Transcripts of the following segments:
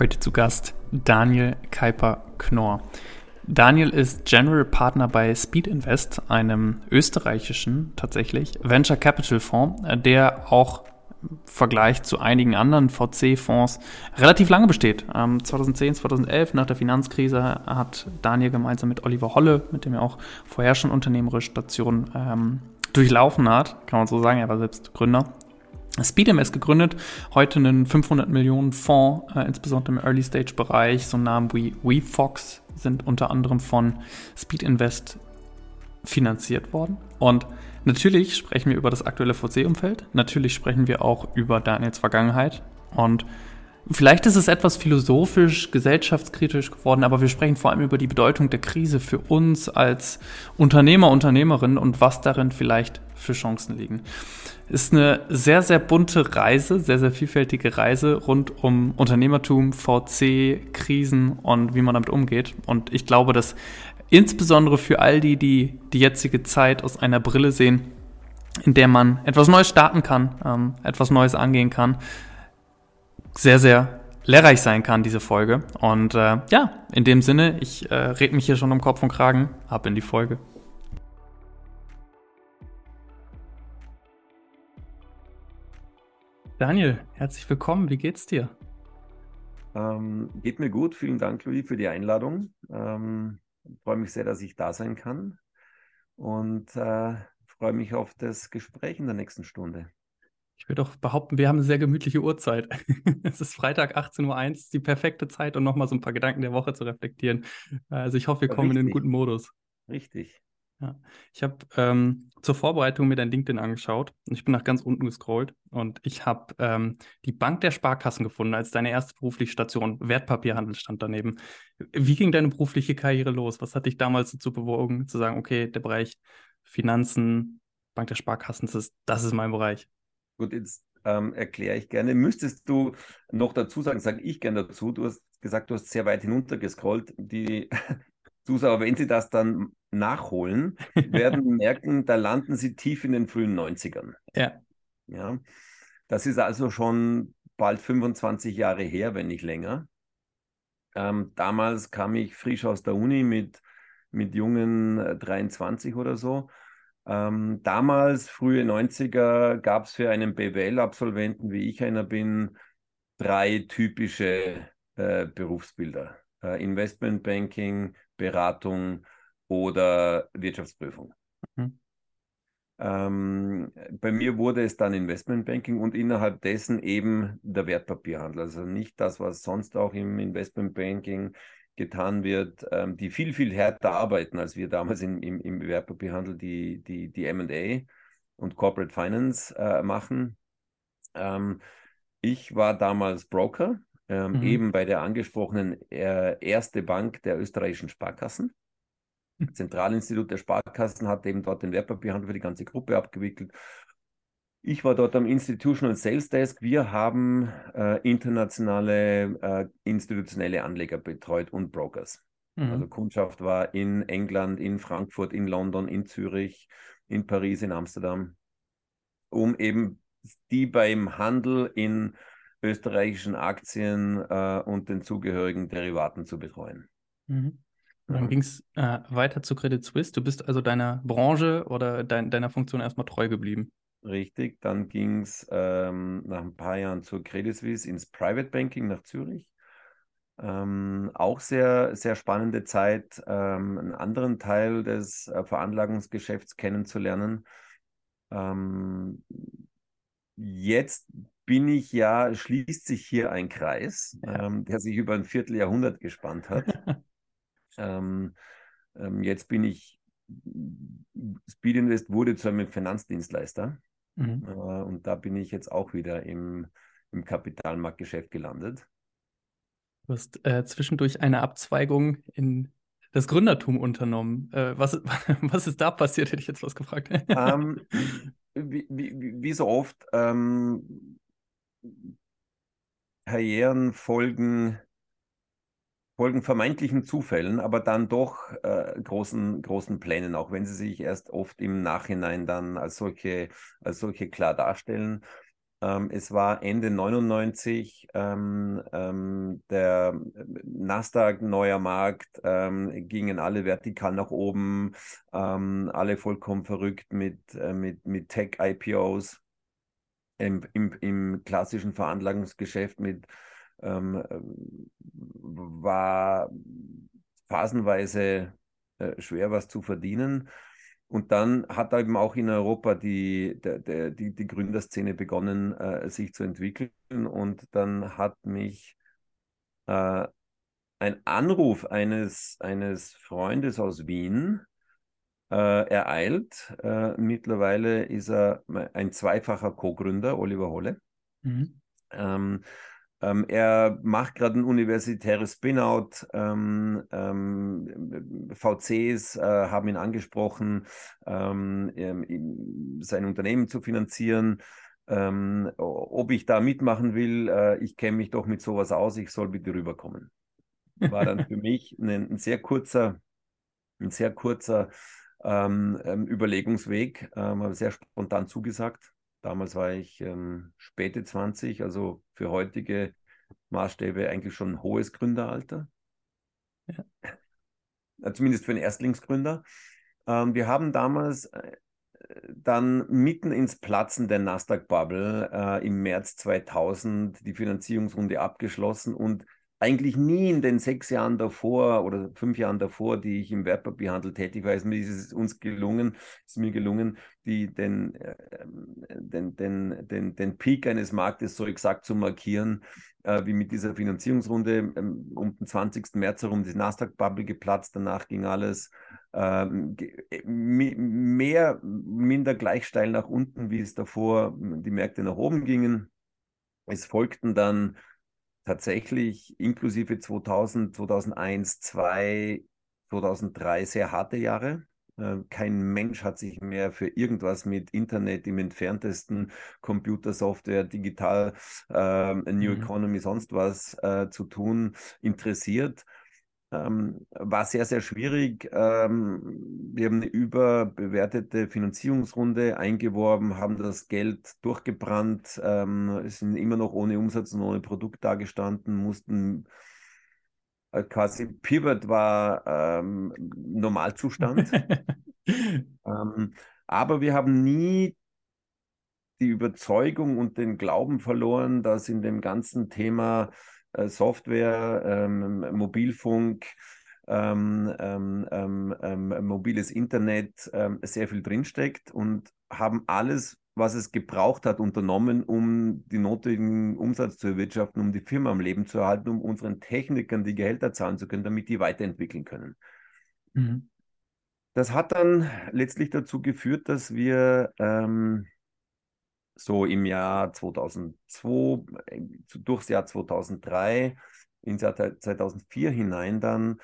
Heute zu Gast Daniel Kuiper-Knorr. Daniel ist General Partner bei Speed Invest, einem österreichischen tatsächlich Venture Capital Fonds, der auch im Vergleich zu einigen anderen VC-Fonds relativ lange besteht. 2010, 2011 nach der Finanzkrise hat Daniel gemeinsam mit Oliver Holle, mit dem er auch vorher schon unternehmerische Stationen ähm, durchlaufen hat, kann man so sagen, er war selbst Gründer, SpeedMS gegründet, heute einen 500 Millionen Fonds, äh, insbesondere im Early-Stage-Bereich. So Namen wie WeFox sind unter anderem von Speed Invest finanziert worden. Und natürlich sprechen wir über das aktuelle VC-Umfeld. Natürlich sprechen wir auch über Daniels Vergangenheit. Und vielleicht ist es etwas philosophisch, gesellschaftskritisch geworden, aber wir sprechen vor allem über die Bedeutung der Krise für uns als Unternehmer, Unternehmerin und was darin vielleicht für Chancen liegen. Ist eine sehr, sehr bunte Reise, sehr, sehr vielfältige Reise rund um Unternehmertum, VC, Krisen und wie man damit umgeht. Und ich glaube, dass insbesondere für all die, die die jetzige Zeit aus einer Brille sehen, in der man etwas Neues starten kann, ähm, etwas Neues angehen kann, sehr, sehr lehrreich sein kann, diese Folge. Und äh, ja, in dem Sinne, ich äh, red mich hier schon um Kopf und Kragen, ab in die Folge. Daniel, herzlich willkommen. Wie geht's dir? Ähm, geht mir gut. Vielen Dank, Louis, für die Einladung. Ähm, freue mich sehr, dass ich da sein kann und äh, freue mich auf das Gespräch in der nächsten Stunde. Ich würde doch behaupten, wir haben eine sehr gemütliche Uhrzeit. es ist Freitag 18.01 Uhr, die perfekte Zeit, um nochmal so ein paar Gedanken der Woche zu reflektieren. Also ich hoffe, wir kommen Richtig. in einen guten Modus. Richtig. Ja. Ich habe ähm, zur Vorbereitung mir dein LinkedIn angeschaut und ich bin nach ganz unten gescrollt und ich habe ähm, die Bank der Sparkassen gefunden als deine erste berufliche Station. Wertpapierhandel stand daneben. Wie ging deine berufliche Karriere los? Was hat dich damals dazu bewogen, zu sagen, okay, der Bereich Finanzen, Bank der Sparkassen, das ist, das ist mein Bereich? Gut, jetzt ähm, erkläre ich gerne. Müsstest du noch dazu sagen, sage ich gerne dazu, du hast gesagt, du hast sehr weit hinunter gescrollt. Die Zuschauer, wenn sie das dann nachholen, werden merken, da landen sie tief in den frühen 90ern. Ja. ja. Das ist also schon bald 25 Jahre her, wenn nicht länger. Ähm, damals kam ich frisch aus der Uni mit, mit jungen 23 äh, oder so. Ähm, damals, frühe 90er, gab es für einen BWL-Absolventen, wie ich einer bin, drei typische äh, Berufsbilder. Äh, Investmentbanking, Beratung oder Wirtschaftsprüfung. Mhm. Ähm, bei mir wurde es dann Investmentbanking und innerhalb dessen eben der Wertpapierhandel. Also nicht das, was sonst auch im Investmentbanking getan wird, ähm, die viel, viel härter arbeiten, als wir damals im, im, im Wertpapierhandel die, die, die MA und Corporate Finance äh, machen. Ähm, ich war damals Broker ähm, mhm. eben bei der angesprochenen äh, erste Bank der österreichischen Sparkassen. Hm. Zentralinstitut der Sparkassen hat eben dort den Wertpapierhandel für die ganze Gruppe abgewickelt. Ich war dort am Institutional Sales Desk. Wir haben äh, internationale äh, institutionelle Anleger betreut und Brokers. Mhm. Also Kundschaft war in England, in Frankfurt, in London, in Zürich, in Paris, in Amsterdam, um eben die beim Handel in österreichischen Aktien äh, und den zugehörigen Derivaten zu betreuen. Mhm. Dann ja. ging es äh, weiter zu Credit Suisse. Du bist also deiner Branche oder dein, deiner Funktion erstmal treu geblieben. Richtig, dann ging es ähm, nach ein paar Jahren zur Credit Suisse ins Private Banking nach Zürich. Ähm, auch sehr, sehr spannende Zeit, ähm, einen anderen Teil des äh, Veranlagungsgeschäfts kennenzulernen. Ähm, jetzt bin ich ja, schließt sich hier ein Kreis, ja. ähm, der sich über ein Vierteljahrhundert gespannt hat. ähm, ähm, jetzt bin ich, Speed Invest wurde zu einem Finanzdienstleister mhm. äh, und da bin ich jetzt auch wieder im, im Kapitalmarktgeschäft gelandet. Du hast äh, zwischendurch eine Abzweigung in das Gründertum unternommen. Äh, was, was ist da passiert, hätte ich jetzt was gefragt. ähm, wie, wie, wie, so oft, ähm, Karrieren folgen, folgen vermeintlichen Zufällen, aber dann doch äh, großen, großen Plänen, auch wenn sie sich erst oft im Nachhinein dann als solche, als solche klar darstellen. Ähm, es war Ende 99, ähm, ähm, der Nasdaq, neuer Markt, ähm, gingen alle vertikal nach oben, ähm, alle vollkommen verrückt mit, äh, mit, mit Tech-IPOs im, im, im klassischen Veranlagungsgeschäft mit ähm, war phasenweise äh, schwer was zu verdienen. Und dann hat eben auch in Europa die, der, die, die Gründerszene begonnen, äh, sich zu entwickeln. Und dann hat mich äh, ein Anruf eines, eines Freundes aus Wien äh, ereilt. Äh, mittlerweile ist er ein zweifacher Co-Gründer, Oliver Holle. Mhm. Ähm, ähm, er macht gerade ein universitäres Spin-out. Ähm, ähm, VCs äh, haben ihn angesprochen, ähm, ähm, sein Unternehmen zu finanzieren. Ähm, ob ich da mitmachen will, äh, ich kenne mich doch mit sowas aus, ich soll bitte rüberkommen. War dann für mich ein, ein sehr kurzer, ein sehr kurzer Überlegungsweg, habe sehr spontan zugesagt Damals war ich ähm, späte 20, also für heutige Maßstäbe eigentlich schon ein hohes Gründeralter. Ja. Äh, zumindest für einen Erstlingsgründer. Ähm, wir haben damals äh, dann mitten ins Platzen der Nasdaq-Bubble äh, im März 2000 die Finanzierungsrunde abgeschlossen und eigentlich nie in den sechs Jahren davor oder fünf Jahren davor, die ich im Wertpapierhandel tätig war, ist mir ist uns gelungen, ist mir gelungen, die, den, äh, den, den, den, den Peak eines Marktes so exakt zu markieren, äh, wie mit dieser Finanzierungsrunde. Ähm, um den 20. März herum die Nasdaq-Bubble geplatzt, danach ging alles ähm, äh, mehr, minder gleich steil nach unten, wie es davor die Märkte nach oben gingen. Es folgten dann tatsächlich inklusive 2000, 2001, 2002, 2003 sehr harte Jahre. Äh, kein Mensch hat sich mehr für irgendwas mit Internet im entferntesten, Computersoftware, digital, äh, New mhm. Economy, sonst was äh, zu tun interessiert. Ähm, war sehr, sehr schwierig. Ähm, wir haben eine überbewertete Finanzierungsrunde eingeworben, haben das Geld durchgebrannt, ähm, sind immer noch ohne Umsatz und ohne Produkt dagestanden, mussten äh, quasi Pivot war ähm, Normalzustand. Ähm, aber wir haben nie die Überzeugung und den Glauben verloren, dass in dem ganzen Thema Software, ähm, Mobilfunk, ähm, ähm, ähm, ähm mobiles Internet ähm, sehr viel drinsteckt und haben alles, was es gebraucht hat, unternommen, um die notwendigen Umsatz zu erwirtschaften, um die Firma am Leben zu erhalten, um unseren Technikern die Gehälter zahlen zu können, damit die weiterentwickeln können. Mhm. Das hat dann letztlich dazu geführt, dass wir ähm, so im Jahr 2002, äh, durchs Jahr 2003, ins Jahr 2004 hinein dann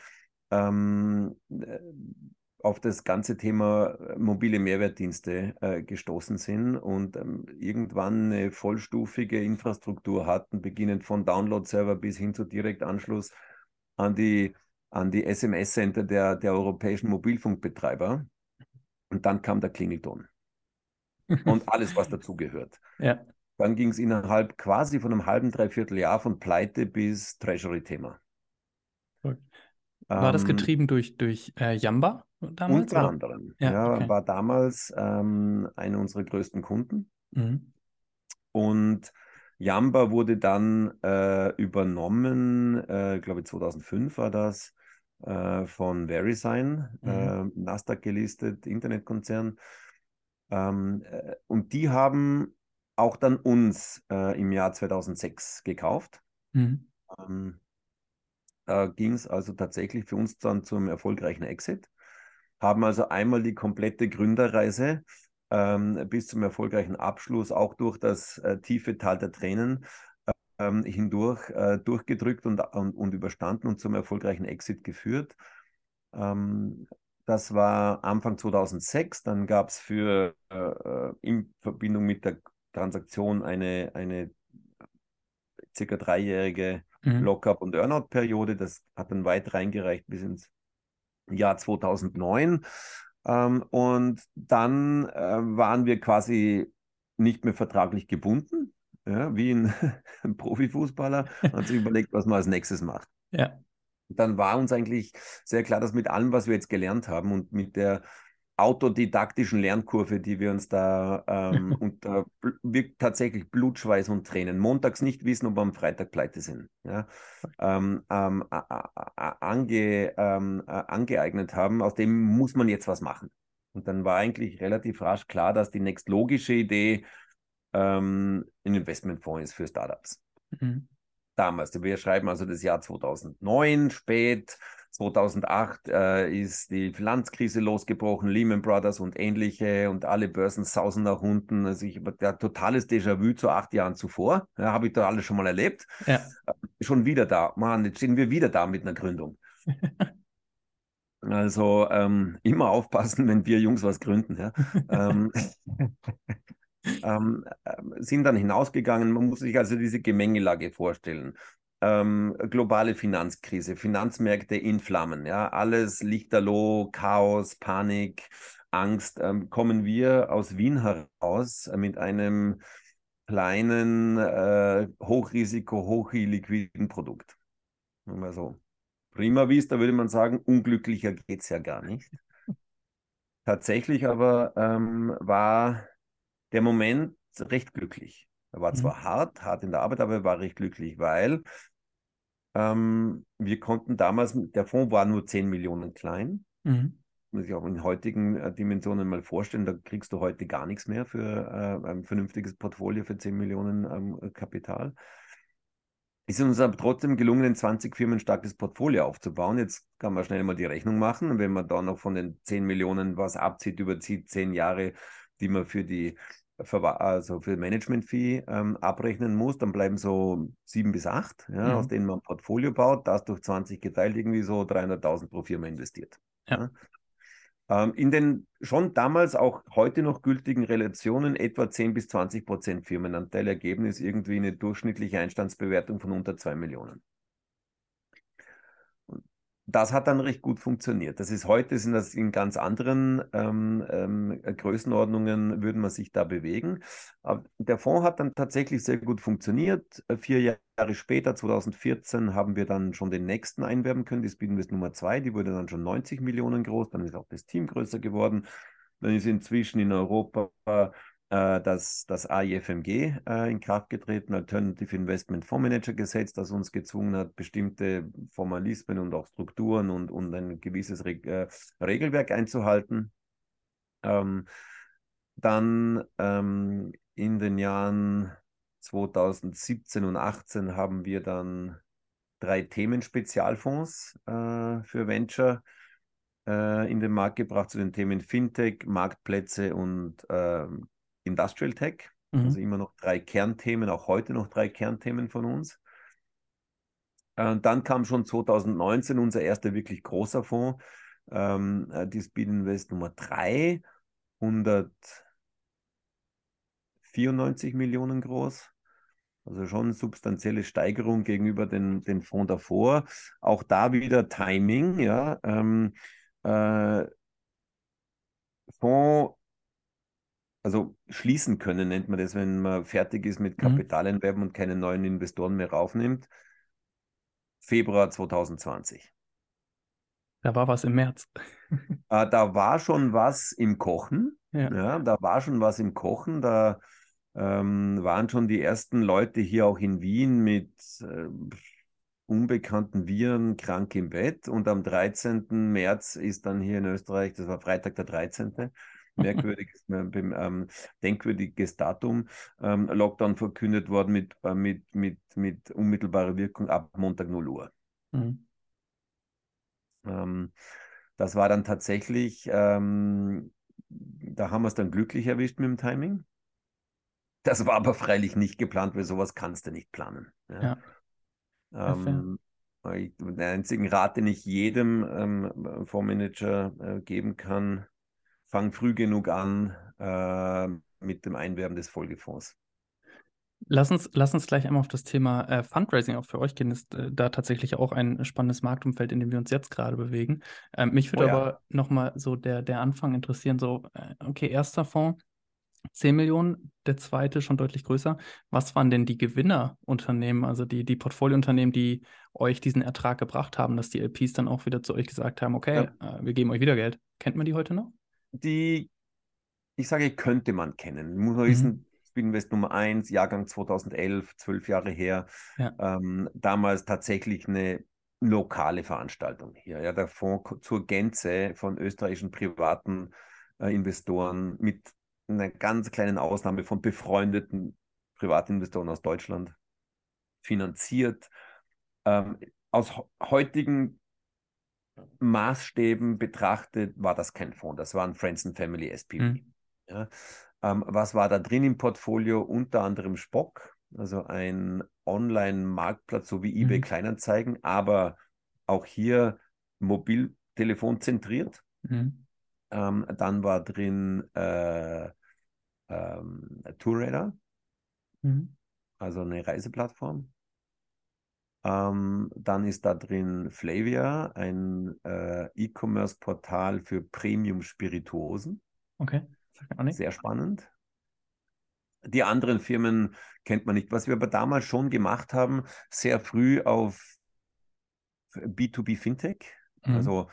ähm, äh, auf das ganze Thema äh, mobile Mehrwertdienste äh, gestoßen sind und ähm, irgendwann eine vollstufige Infrastruktur hatten, beginnend von Download-Server bis hin zu Direktanschluss an die, an die SMS-Center der, der europäischen Mobilfunkbetreiber. Und dann kam der Klingelton und alles, was dazugehört. Ja. Dann ging es innerhalb quasi von einem halben, dreiviertel Jahr von Pleite bis Treasury-Thema. War ähm, das getrieben durch, durch äh, Yamba damals? Unter oder? anderem. Ja, ja okay. war damals ähm, einer unserer größten Kunden. Mhm. Und Yamba wurde dann äh, übernommen, äh, glaube ich 2005 war das, äh, von VeriSign, mhm. Äh, Nasdaq gelistet, Internetkonzern. Ähm, äh, und die haben auch dann uns äh, im Jahr 2006 gekauft. Mhm. Ähm, da ging es also tatsächlich für uns dann zum erfolgreichen Exit. Haben also einmal die komplette Gründerreise ähm, bis zum erfolgreichen Abschluss, auch durch das äh, tiefe Tal der Tränen ähm, hindurch äh, durchgedrückt und, und, und, überstanden und zum erfolgreichen Exit geführt. Ähm, das war Anfang 2006. Dann gab es für äh, in Verbindung mit der Transaktion eine, eine circa dreijährige mhm. Lockup- und Earnout-Periode. Das hat dann weit reingereicht bis ins Jahr 2009. Ähm, und dann äh, waren wir quasi nicht mehr vertraglich gebunden. ja, wie ein, ein Profifußballer, hat sich überlegt, was man als nächstes macht. Ja. Dann war uns eigentlich sehr klar, dass mit allem, was wir jetzt gelernt haben und mit der autodidaktischen Lernkurve, die wir uns da ähm, unter wir tatsächlich Blutschweiß und Tränen. Montags nicht wissen, ob wir am Freitag pleite sind. Ja? Ähm, ähm, ange, ähm, angeeignet haben, aus dem muss man jetzt was machen. Und dann war eigentlich relativ rasch klar, dass die nächstlogische Idee ähm, ein Investmentfonds ist für Startups. Mhm. Damals. Wir schreiben also das Jahr 2009 spät. 2008 äh, ist die Finanzkrise losgebrochen, Lehman Brothers und ähnliche und alle Börsen sausen nach unten. Also ich der totales Déjà-vu zu acht Jahren zuvor. Ja, Habe ich da alles schon mal erlebt. Ja. Äh, schon wieder da. Mann, jetzt stehen wir wieder da mit einer Gründung. also ähm, immer aufpassen, wenn wir Jungs was gründen. Ja. ähm, ähm, äh, sind dann hinausgegangen. Man muss sich also diese Gemengelage vorstellen ähm, globale Finanzkrise, Finanzmärkte in Flammen, ja, alles lichterloh, Chaos, Panik, Angst, ähm, kommen wir aus Wien heraus mit einem kleinen, äh, Hochrisiko, hochliquiden Produkt. Mal so. Prima Vista würde man sagen, unglücklicher geht es ja gar nicht. Tatsächlich aber ähm, war der Moment recht glücklich. Er war zwar mhm. hart, hart in der Arbeit, aber er war recht glücklich, weil ähm, wir konnten damals, der Fonds war nur 10 Millionen klein. Mhm. Muss ich auch in heutigen äh, Dimensionen mal vorstellen, da kriegst du heute gar nichts mehr für äh, ein vernünftiges Portfolio für 10 Millionen ähm, Kapital. Ist uns aber trotzdem gelungen, ein 20 Firmen starkes Portfolio aufzubauen. Jetzt kann man schnell mal die Rechnung machen. wenn man da noch von den 10 Millionen was abzieht, überzieht, 10 Jahre, die man für die also für Management-Fee ähm, abrechnen muss, dann bleiben so sieben bis acht, ja, mhm. aus denen man ein Portfolio baut, das durch 20 geteilt, irgendwie so 300.000 pro Firma investiert. Ja. Ja. Ähm, in den schon damals auch heute noch gültigen Relationen etwa 10 bis 20 Prozent Firmenanteil ergeben ist irgendwie eine durchschnittliche Einstandsbewertung von unter 2 Millionen das hat dann recht gut funktioniert. Das ist heute, sind das in ganz anderen ähm, ähm, Größenordnungen, würden wir sich da bewegen. Aber der Fonds hat dann tatsächlich sehr gut funktioniert. Äh, vier Jahre später, 2014, haben wir dann schon den nächsten einwerben können. Die Speedinvest Nummer zwei, die wurde dann schon 90 Millionen groß. Dann ist auch das Team größer geworden. Dann ist inzwischen in Europa äh, das, das AIFMG äh, in Kraft getreten, Alternative Investment Fondsmanager Gesetz, das uns gezwungen hat, bestimmte Formalismen und auch Strukturen und, und ein gewisses Reg äh, Regelwerk einzuhalten. Ähm, dann ähm, in den Jahren 2017 und 2018 haben wir dann drei Themen-Spezialfonds äh, für Venture äh, in den Markt gebracht zu den Themen Fintech, Marktplätze und ähm, Industrial Tech. Mhm. Also immer noch drei Kernthemen, auch heute noch drei Kernthemen von uns. Und dann kam schon 2019 unser erster wirklich großer Fonds, ähm, äh, die Speed Invest Nummer 3, 194 Millionen groß. Also schon eine substanzielle Steigerung gegenüber den, den Fonds davor. Auch da wieder Timing, ja. Ähm, äh, Fonds also schließen können, nennt man das, wenn man fertig ist mit. Kapitaleinwerben mhm. und keine neuen Investoren mehr raufnimmt. Februar 2020. Da war was im März. äh, da war schon was im Kochen. Ja. ja. da war schon was im Kochen. Da ähm, waren schon die ersten Leute hier auch in Wien mit äh, unbekannten Viren krank im Bett. Und am 13. März ist dann hier in Österreich, das war Freitag der 13., merkwürdiges, ähm, denkwürdiges Datum, ähm, Lockdown verkündet worden mit, äh, mit, mit, mit unmittelbarer Wirkung ab Montag 0 Uhr. Mhm. Ähm, das war dann tatsächlich, ähm, da haben wir es dann glücklich erwischt mit dem Timing. Das war aber freilich nicht geplant, weil sowas kannst du nicht planen. Ja. ja. Ähm, ich, den einzigen Rat, den ich jedem ähm, Fondsmanager äh, geben kann, fang früh genug an äh, mit dem Einwerben des Folgefonds. Lass uns, lass uns gleich einmal auf das Thema äh, Fundraising auch für euch gehen. Ist äh, da tatsächlich auch ein spannendes Marktumfeld, in dem wir uns jetzt gerade bewegen. Ähm, mich würde oh, ja. aber nochmal so der, der Anfang interessieren: so, äh, okay, erster Fonds, 10 Millionen, der zweite schon deutlich größer. Was waren denn die Gewinnerunternehmen, also die, die Portfoliounternehmen, die euch diesen Ertrag gebracht haben, dass die LPs dann auch wieder zu euch gesagt haben, okay, ja. äh, wir geben euch wieder Geld. Kennt man die heute noch? Die, ich sage, könnte man kennen. Muss man mhm. wissen, Speedinvest Nummer 1, Jahrgang 2011, zwölf Jahre her. Ja. Ähm, damals tatsächlich eine lokale Veranstaltung hier. Ja, der Fonds zur Gänze von österreichischen privaten äh, Investoren mit einer ganz kleinen Ausnahme von befreundeten Privatinvestoren aus Deutschland finanziert. Ähm, aus heutigen Maßstäben betrachtet war das kein Fonds, das war ein Friends and Family SPV. Mhm. Ja. Ähm, was war da drin im Portfolio? Unter anderem Spock, also ein Online-Marktplatz, so wie eBay mhm. Kleinanzeigen, aber auch hier Mobiltelefon zentriert. Mhm. Ähm, dann war drin äh, ähm, Tourradar, mhm. also eine Reiseplattform. Ähm, dann ist da drin Flavia, ein äh, E-Commerce-Portal für Premium-Spirituosen. Okay, sehr spannend. Die anderen Firmen kennt man nicht. Was wir aber damals schon gemacht haben, sehr früh auf B2B Fintech, mhm. also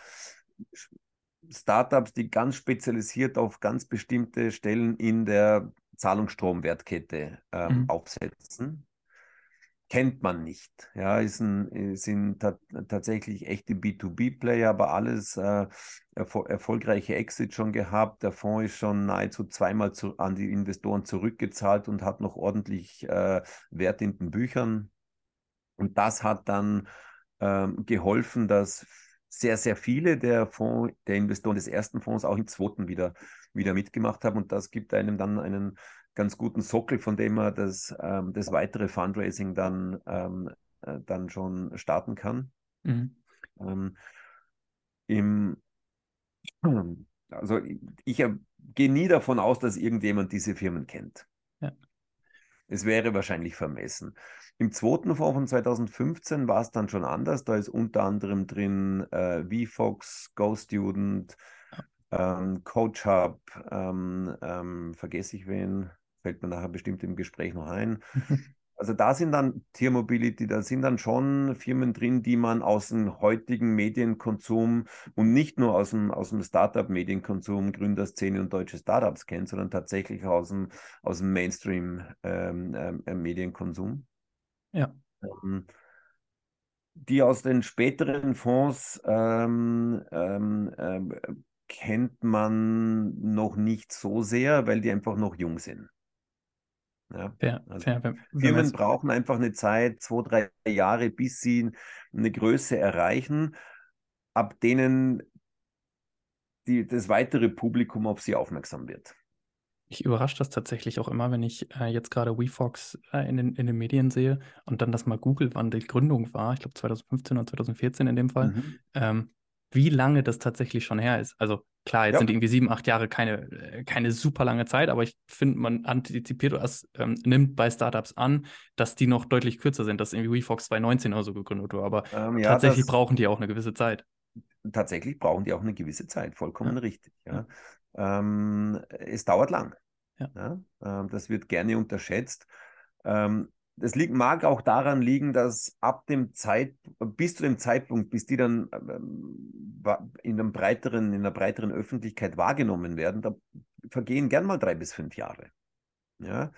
Startups, die ganz spezialisiert auf ganz bestimmte Stellen in der Zahlungsstromwertkette ähm, mhm. aufsetzen. Kennt man nicht. Ja, ist ein, sind ta tatsächlich echte B2B-Player, aber alles äh, erfol erfolgreiche Exit schon gehabt. Der Fonds ist schon nahezu zweimal zu, an die Investoren zurückgezahlt und hat noch ordentlich äh, Wert in den Büchern. Und das hat dann ähm, geholfen, dass sehr, sehr viele der Fonds, der Investoren des ersten Fonds auch im zweiten wieder, wieder mitgemacht haben. Und das gibt einem dann einen ganz guten Sockel, von dem man das, ähm, das weitere Fundraising dann, ähm, äh, dann schon starten kann. Mhm. Ähm, im, also ich, ich gehe nie davon aus, dass irgendjemand diese Firmen kennt. Ja. Es wäre wahrscheinlich vermessen. Im zweiten Fonds von 2015 war es dann schon anders. Da ist unter anderem drin äh, VFox, GoStudent, ähm, Coach Hub, ähm, ähm, vergesse ich wen, fällt mir nachher bestimmt im Gespräch noch ein. Also da sind dann Tier Mobility, da sind dann schon Firmen drin, die man aus dem heutigen Medienkonsum und nicht nur aus dem, aus dem Startup-Medienkonsum, Gründerszene und deutsche Startups kennt, sondern tatsächlich aus dem, aus dem Mainstream-Medienkonsum. Ähm, äh, ja. Ähm, die aus den späteren Fonds ähm, ähm, ähm, kennt man noch nicht so sehr, weil die einfach noch jung sind. Ja. Fair, also fair, Firmen brauchen einfach eine Zeit, zwei, drei Jahre, bis sie eine Größe erreichen, ab denen die, das weitere Publikum auf sie aufmerksam wird. Ich überrasche das tatsächlich auch immer, wenn ich äh, jetzt gerade WeFox äh, in, den, in den Medien sehe und dann das mal google, wann die Gründung war, ich glaube 2015 oder 2014 in dem Fall, mhm. ähm, wie lange das tatsächlich schon her ist. Also klar, jetzt ja. sind irgendwie sieben, acht Jahre keine, äh, keine super lange Zeit, aber ich finde, man antizipiert oder ähm, nimmt bei Startups an, dass die noch deutlich kürzer sind, dass irgendwie WeFox 2019 oder so gegründet wurde. Aber ähm, ja, tatsächlich brauchen die auch eine gewisse Zeit. Tatsächlich brauchen die auch eine gewisse Zeit, vollkommen ja. richtig. Ähm, es dauert lang. Ähm, das wird gerne unterschätzt. Ähm, das liegt, mag auch daran liegen, dass ab dem Zeit, bis zu dem Zeitpunkt, bis die dann ähm, in, einem breiteren, in einer breiteren Öffentlichkeit wahrgenommen werden, da vergehen gern mal drei bis fünf Jahre. Ja,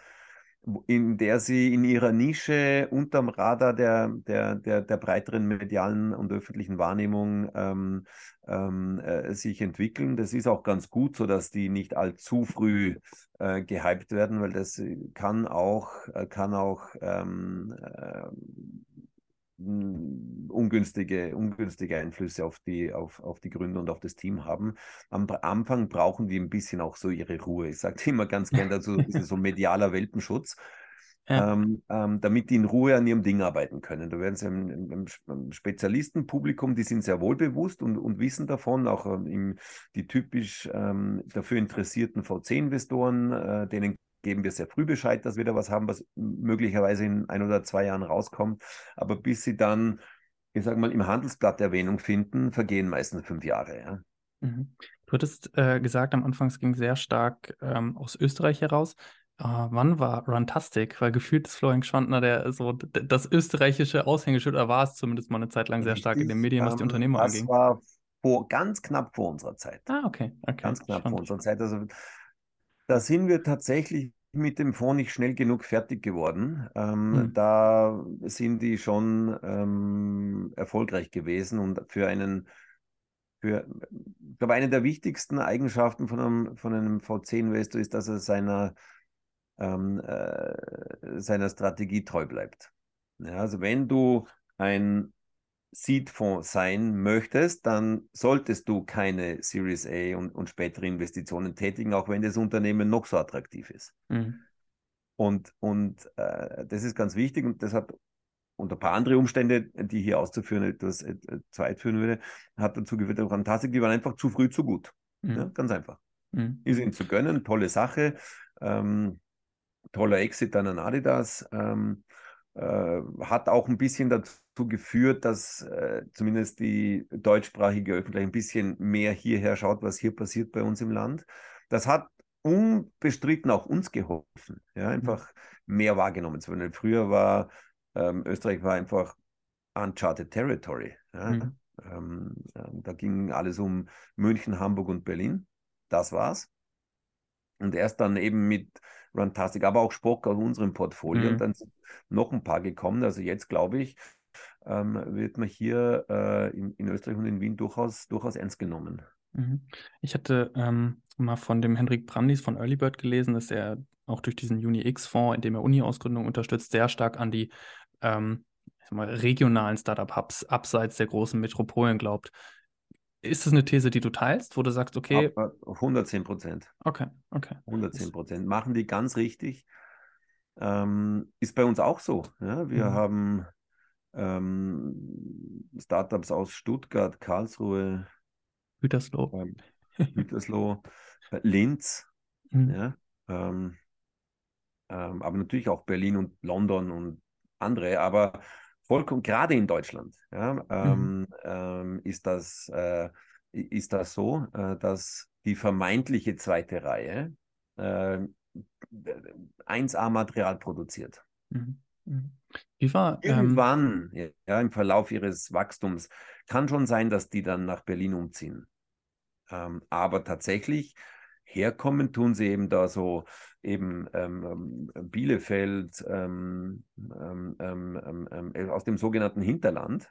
in der sie in ihrer Nische unterm Radar der, der, der, der breiteren medialen und öffentlichen Wahrnehmung ähm, ähm, äh, sich entwickeln. Das ist auch ganz gut, so dass die nicht allzu früh äh, gehypt werden, weil das kann auch, äh, kann auch ähm, äh, ungünstige, ungünstige Einflüsse auf die, auf, auf die Gründer und auf das Team haben. Am Anfang brauchen die ein bisschen auch so ihre Ruhe. Ich sage immer ganz gerne dazu, so medialer Welpenschutz ja. ähm, ähm, damit die in Ruhe an ihrem Ding arbeiten können. Da werden sie im, im, im Spezialistenpublikum, die sind sehr wohl bewusst und, und wissen davon, auch ähm, die typisch ähm, dafür interessierten VC-Investoren, äh, denen geben wir sehr früh Bescheid, dass wir da was haben, was möglicherweise in ein oder zwei Jahren rauskommt. Aber bis sie dann, ich sage mal, im Handelsblatt Erwähnung finden, vergehen meistens fünf Jahre. Ja. Mhm. Du hattest äh, gesagt, am Anfang es ging sehr stark ähm, aus Österreich heraus. Äh, wann war Runtastic? Weil gefühlt ist Florian Schwandner der so das österreichische Aushängeschild, oder war es zumindest mal eine Zeit lang sehr Richtig, stark in den Medien, was die ähm, Unternehmer das anging. war vor, ganz knapp vor unserer Zeit. Ah, okay, okay. Ganz knapp vor Spannend. unserer Zeit. Also da sind wir tatsächlich mit dem Fonds nicht schnell genug fertig geworden. Ähm, Hm. da sind die schon ähm, erfolgreich gewesen und für einen, für, ich glaube, eine der wichtigsten Eigenschaften von einem, von einem VC-Investor ist, dass er seiner, ähm, äh, seiner Strategie treu bleibt. Ja, also wenn du ein Seed-Fonds sein möchtest, dann solltest du keine Series A und, und spätere Investitionen tätigen, auch wenn das Unternehmen noch so attraktiv ist. Hm. Und, und äh, das ist ganz wichtig und das hat und ein paar andere Umstände, die hier auszuführen etwas äh, zu weit führen würde, hat dazu geführt, dass Fantastik, die waren einfach zu früh zu gut. Hm. Ja, ganz einfach. Hm. Ist ihnen zu gönnen, tolle Sache, ähm, toller Exit dann an Adidas, ähm, äh, hat auch ein bisschen dazu geführt, dass äh, zumindest die deutschsprachige Öffentlichkeit ein bisschen mehr hierher schaut, was hier passiert bei uns im Land. Das hat unbestritten auch uns geholfen, ja, einfach mehr wahrgenommen zu werden. Früher war ähm, Österreich war einfach uncharted territory. Ja. Mhm. Ähm, ähm, da ging alles um München, Hamburg und Berlin. Das war's. Und erst dann eben mit Runtastic, aber auch Spock aus unserem Portfolio. Mhm. Und dann sind noch ein paar gekommen. Also jetzt glaube ich, ähm, wird man hier äh, in, in Österreich und in Wien durchaus, durchaus ernst genommen. Mhm. Ich hatte ähm, mal von dem Hendrik Brandis von Earlybird gelesen, dass er auch durch diesen Uni-X-Fonds, in dem er Uni-Ausgründung unterstützt, sehr stark an die ähm, ich sag mal, regionalen Startup-Hubs abseits der großen Metropolen glaubt. Ist das eine These, die du teilst, wo du sagst, okay, Aber 110 Prozent. okay, okay. 110 Prozent. Machen die ganz richtig. Ähm, ist bei uns auch so. Ja? Wir Mhm. haben ähm, Startups aus Stuttgart, Karlsruhe, Gütersloh. ähm, Gütersloh, äh, Linz, Mhm. ja? ähm, ähm, aber natürlich auch Berlin und London und andere, aber vollkommen gerade in Deutschland ja, ähm, ähm, ist, das, äh, ist das so, äh, dass die vermeintliche zweite Reihe äh, 1A-Material produziert. Mhm. Wie war, ähm, Irgendwann, ja, im Verlauf ihres Wachstums, kann schon sein, dass die dann nach Berlin umziehen. Ähm, aber tatsächlich herkommen tun sie eben da so eben ähm, ähm, Bielefeld ähm, ähm, ähm, ähm, ähm, aus dem sogenannten Hinterland.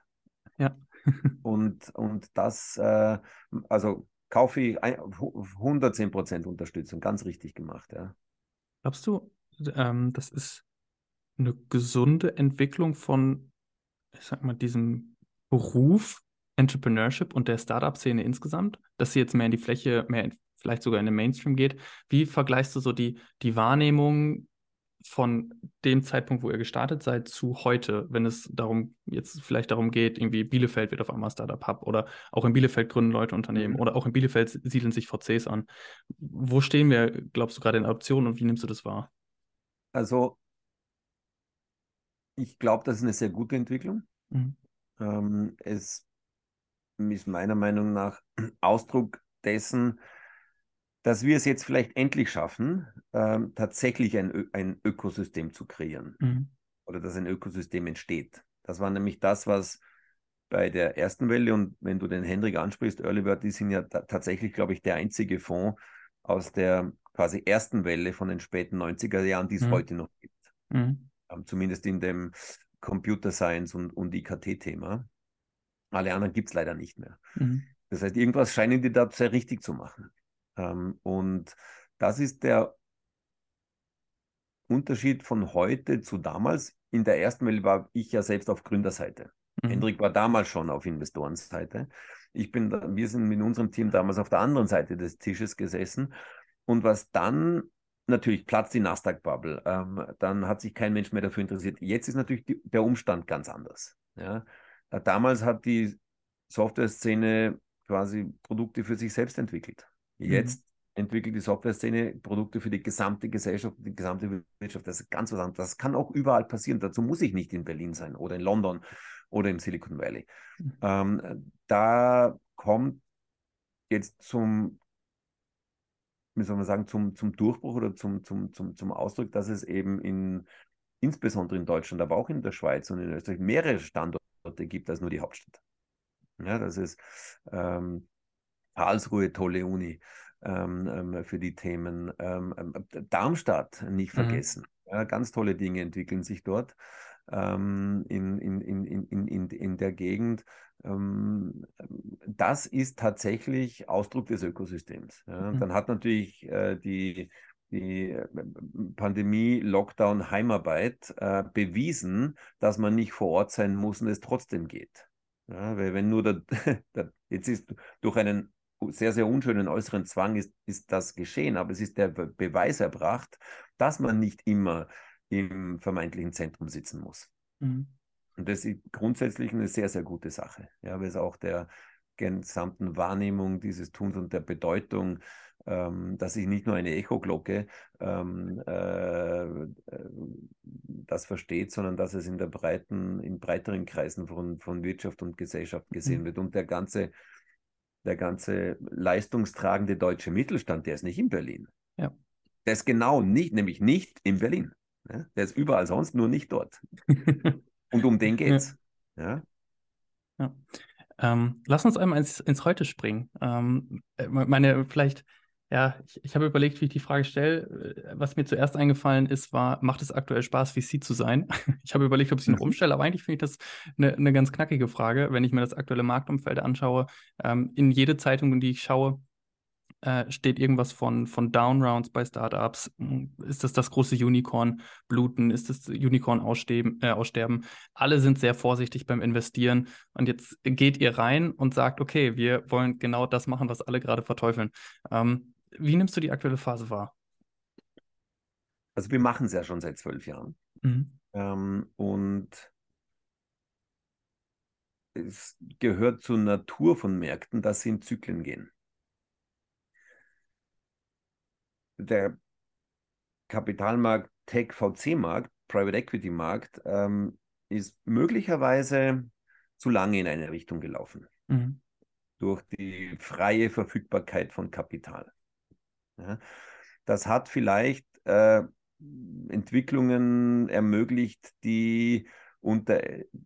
Ja. und, und das, äh, also kaufe ich ein- 110 Prozent Unterstützung, ganz richtig gemacht, ja. glaubst du, ähm, das ist eine gesunde Entwicklung von, ich sag mal, diesem Beruf Entrepreneurship und der Startup-Szene insgesamt, dass sie jetzt mehr in die Fläche, mehr in, vielleicht sogar in den Mainstream geht? Wie vergleichst du so die, die Wahrnehmung von dem Zeitpunkt, wo ihr gestartet seid, zu heute, wenn es darum, jetzt vielleicht darum geht, irgendwie Bielefeld wird auf einmal Startup-Hub oder auch in Bielefeld gründen Leute Unternehmen Mhm. oder auch in Bielefeld siedeln sich VCs an. Wo stehen wir, glaubst du, gerade in Adoption und wie nimmst du das wahr? Also ich glaube, das ist eine sehr gute Entwicklung. Mhm. Ähm, es ist meiner Meinung nach Ausdruck dessen, dass wir es jetzt vielleicht endlich schaffen, ähm, tatsächlich ein, Ö ein Ökosystem zu kreieren Mhm. oder dass ein Ökosystem entsteht. Das war nämlich das, was bei der ersten Welle und wenn du den Hendrik ansprichst, Earlybird, die sind ja ta- tatsächlich, glaube ich, der einzige Fonds aus der quasi ersten Welle von den späten 90er Jahren, die es Mhm. heute noch gibt. Mhm. Ähm, zumindest in dem Computer Science und, und IKT-Thema. Alle anderen gibt es leider nicht mehr. Mhm. Das heißt, irgendwas scheinen die da sehr richtig zu machen. Ähm, und das ist der Unterschied von heute zu damals. In der ersten Welle war ich ja selbst auf Gründerseite. Mhm. Hendrik war damals schon auf Investorenseite. Ich bin, wir sind mit unserem Team damals auf der anderen Seite des Tisches gesessen. Und was dann natürlich platzt die Nasdaq-Bubble, ähm, dann hat sich kein Mensch mehr dafür interessiert. Jetzt ist natürlich die, der Umstand ganz anders. Ja? Äh, Damals hat die Software-Szene quasi Produkte für sich selbst entwickelt. Jetzt entwickelt die Software-Szene Produkte für die gesamte Gesellschaft, die gesamte Wirtschaft. Das ist ganz was anderes. Das kann auch überall passieren. Dazu muss ich nicht in Berlin sein oder in London oder im Silicon Valley. Mhm. Ähm, da kommt jetzt zum wie soll man sagen, zum, zum Durchbruch oder zum, zum, zum, zum Ausdruck, dass es eben in, insbesondere in Deutschland, aber auch in der Schweiz und in Österreich mehrere Standorte gibt als nur die Hauptstadt. Ja, das ist ähm, Karlsruhe, tolle Uni ähm, ähm für die Themen. Ähm, ähm, Darmstadt nicht mhm. vergessen. Mhm. Ja, ganz tolle Dinge entwickeln sich dort ähm, in, in, in, in, in, in der Gegend. Ähm, das ist tatsächlich Ausdruck des Ökosystems. Ja. Mhm. Dann hat natürlich äh, die, die äh, Pandemie, Lockdown, Heimarbeit äh, bewiesen, dass man nicht vor Ort sein muss und es trotzdem geht. Ja, weil wenn nur der, der, jetzt ist durch einen sehr, sehr unschönen äußeren Zwang ist, ist das geschehen, aber es ist der Beweis erbracht, dass man nicht immer im vermeintlichen Zentrum sitzen muss. Mhm. Und das ist grundsätzlich eine sehr, sehr gute Sache, ja, weil es auch der gesamten Wahrnehmung dieses Tuns und der Bedeutung, ähm, dass ich nicht nur eine Echoglocke ähm, äh, äh, das versteht, sondern dass es in der breiten, in breiteren Kreisen von, von Wirtschaft und Gesellschaft gesehen mhm. wird. Und der ganze, der ganze leistungstragende deutsche Mittelstand, der ist nicht in Berlin. Ja. Der ist genau nicht, nämlich nicht in Berlin. Ja? Der ist überall sonst, nur nicht dort. Und um den geht's. Ja. ja. Ähm, lass uns einmal ins, ins Heute springen. Ähm, äh, meine, vielleicht, ja, ich, ich habe überlegt, wie ich die Frage stelle. Äh, was mir zuerst eingefallen ist, war, macht es aktuell Spaß, VC zu sein? Ich habe überlegt, ob ich sie noch mhm. umstelle, aber eigentlich finde ich das eine, eine ganz knackige Frage, wenn ich mir das aktuelle Marktumfeld anschaue. Ähm, in jede Zeitung, in die ich schaue, äh, steht irgendwas von, von Downrounds bei Startups. Hm, ist das das große Unicorn bluten? Ist das Unicorn aussterben, äh? Alle sind sehr vorsichtig beim Investieren. Und jetzt geht ihr rein und sagt, okay, wir wollen genau das machen, was alle gerade verteufeln. Ähm, wie nimmst du die aktuelle Phase wahr? Also wir machen es ja schon seit zwölf Jahren. Mhm. Ähm, und es gehört zur Natur von Märkten, dass sie in Zyklen gehen. Der Kapitalmarkt, Tech, VC-Markt, Private Equity Markt, ähm, ist möglicherweise zu lange in eine Richtung gelaufen. Mhm. Durch die freie Verfügbarkeit von Kapital. Ja, das hat vielleicht äh, Entwicklungen ermöglicht, die unter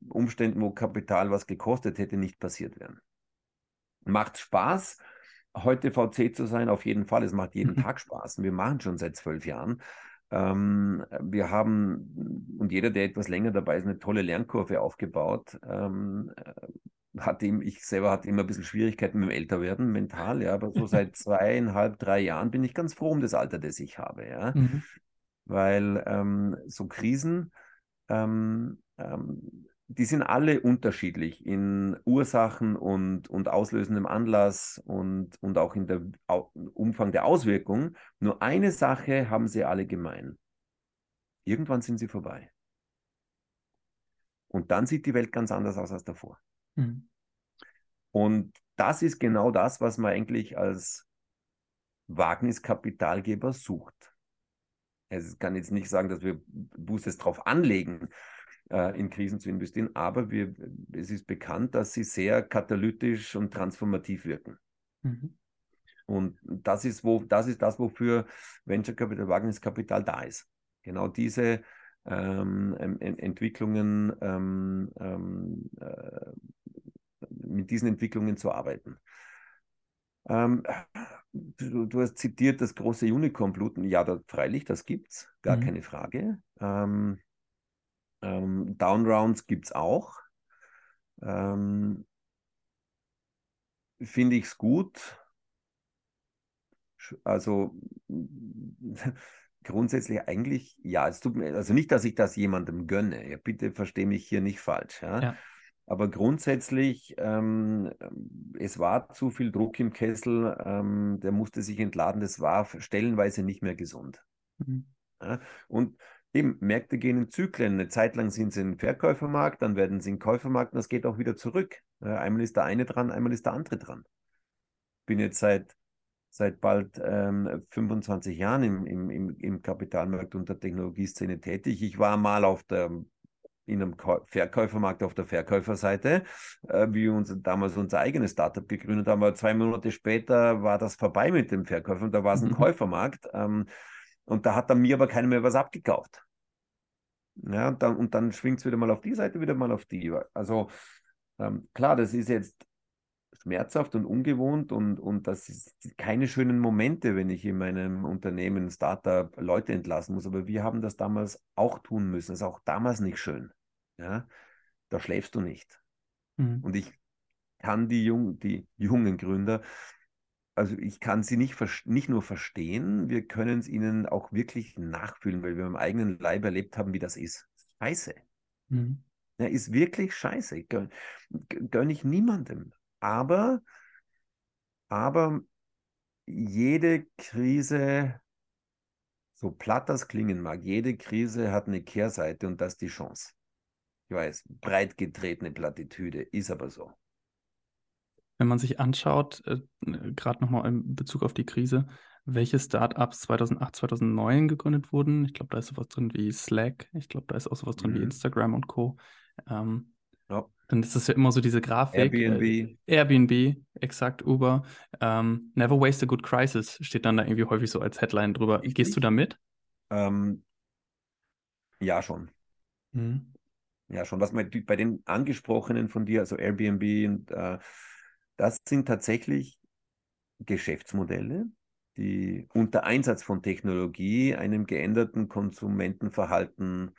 Umständen, wo Kapital was gekostet hätte, nicht passiert wären. Macht Spaß, heute VC zu sein, auf jeden Fall. Es macht jeden mhm. Tag Spaß. Wir machen schon seit zwölf Jahren. Ähm, wir haben, und jeder, der etwas länger dabei ist, eine tolle Lernkurve aufgebaut. Ähm, äh, hatte ihm, ich selber hatte immer ein bisschen Schwierigkeiten mit dem Älterwerden, mental, ja, aber so seit zweieinhalb, drei Jahren bin ich ganz froh um das Alter, das ich habe, ja. Mhm. Weil ähm, so Krisen ähm, ähm, die sind alle unterschiedlich in Ursachen und, und auslösendem Anlass und, und auch in der Umfang der Auswirkungen. Nur eine Sache haben sie alle gemein. Irgendwann sind sie vorbei. Und dann sieht die Welt ganz anders aus als davor. Mhm. Und das ist genau das, was man eigentlich als Wagniskapitalgeber sucht. Es kann jetzt nicht sagen, dass wir Boosters drauf anlegen, in Krisen zu investieren. Aber wir, es ist bekannt, dass sie sehr katalytisch und transformativ wirken. Mhm. Und das ist, wo, das ist das, wofür Venture Capital, Wagniskapital da ist. Genau diese ähm, Entwicklungen, ähm, ähm, äh, mit diesen Entwicklungen zu arbeiten. Ähm, du, du, hast zitiert das große Unicorn-Bluten. Ja, da, freilich, das gibt es, gar mhm. keine Frage. Ähm, Downrounds gibt es auch. Ähm, Finde ich es gut. Also grundsätzlich eigentlich ja. Es tut mir, also nicht, dass ich das jemandem gönne. Ja, bitte verstehe mich hier nicht falsch. Ja. ja. Aber grundsätzlich, ähm, es war zu viel Druck im Kessel, ähm, der musste sich entladen, das war stellenweise nicht mehr gesund. Mhm. Ja, und Eben, Märkte gehen in Zyklen. Eine Zeit lang sind sie im Verkäufermarkt, dann werden sie im Käufermarkt und das geht auch wieder zurück. Einmal ist der eine dran, einmal ist der andere dran. Bin jetzt seit, seit bald ähm, 25 Jahren im, im, im, im Kapitalmarkt und der Technologieszene tätig. Ich war mal auf der, in einem Verkäufermarkt auf der Verkäuferseite, äh, wie wir uns damals unser eigenes Startup gegründet haben. Aber zwei Monate später war das vorbei mit dem Verkäufer und da war es ein mhm. Käufermarkt. Ähm, und da hat dann mir aber keiner mehr was abgekauft. Ja, und dann, und dann schwingt es wieder mal auf die Seite, wieder mal auf die. Also ähm, klar, das ist jetzt schmerzhaft und ungewohnt und, und das ist keine schönen Momente, wenn ich in meinem Unternehmen, Startup, Leute entlassen muss. Aber wir haben das damals auch tun müssen. Das ist auch damals nicht schön. Ja? Da schläfst du nicht. Mhm. Und ich kann die, jung, die jungen Gründer, also ich kann sie nicht, nicht nur verstehen, wir können es ihnen auch wirklich nachfühlen, weil wir im eigenen Leib erlebt haben, wie das ist. Scheiße. Mhm. Ja, ist wirklich scheiße. Gönne gönn ich niemandem. Aber, aber jede Krise, so platt das klingen mag, jede Krise hat eine Kehrseite und das ist die Chance. Ich weiß, breit getretene Plattitüde, ist aber so. Wenn man sich anschaut, äh, gerade nochmal in Bezug auf die Krise, welche Startups 2008, 2009 gegründet wurden. Ich glaube, da ist sowas drin wie Slack. Ich glaube, da ist auch sowas drin mhm. wie Instagram und Co. Ähm, ja. Dann ist das ja immer so diese Grafik. Airbnb. Äh, Airbnb, exakt, Uber. Ähm, Never waste a good crisis steht dann da irgendwie häufig so als Headline drüber. Gehst ich, du da mit? Ähm, ja, schon. Mhm. Ja, schon. Was man bei den angesprochenen von dir, also Airbnb und äh, das sind tatsächlich Geschäftsmodelle, die unter Einsatz von Technologie einem geänderten Konsumentenverhalten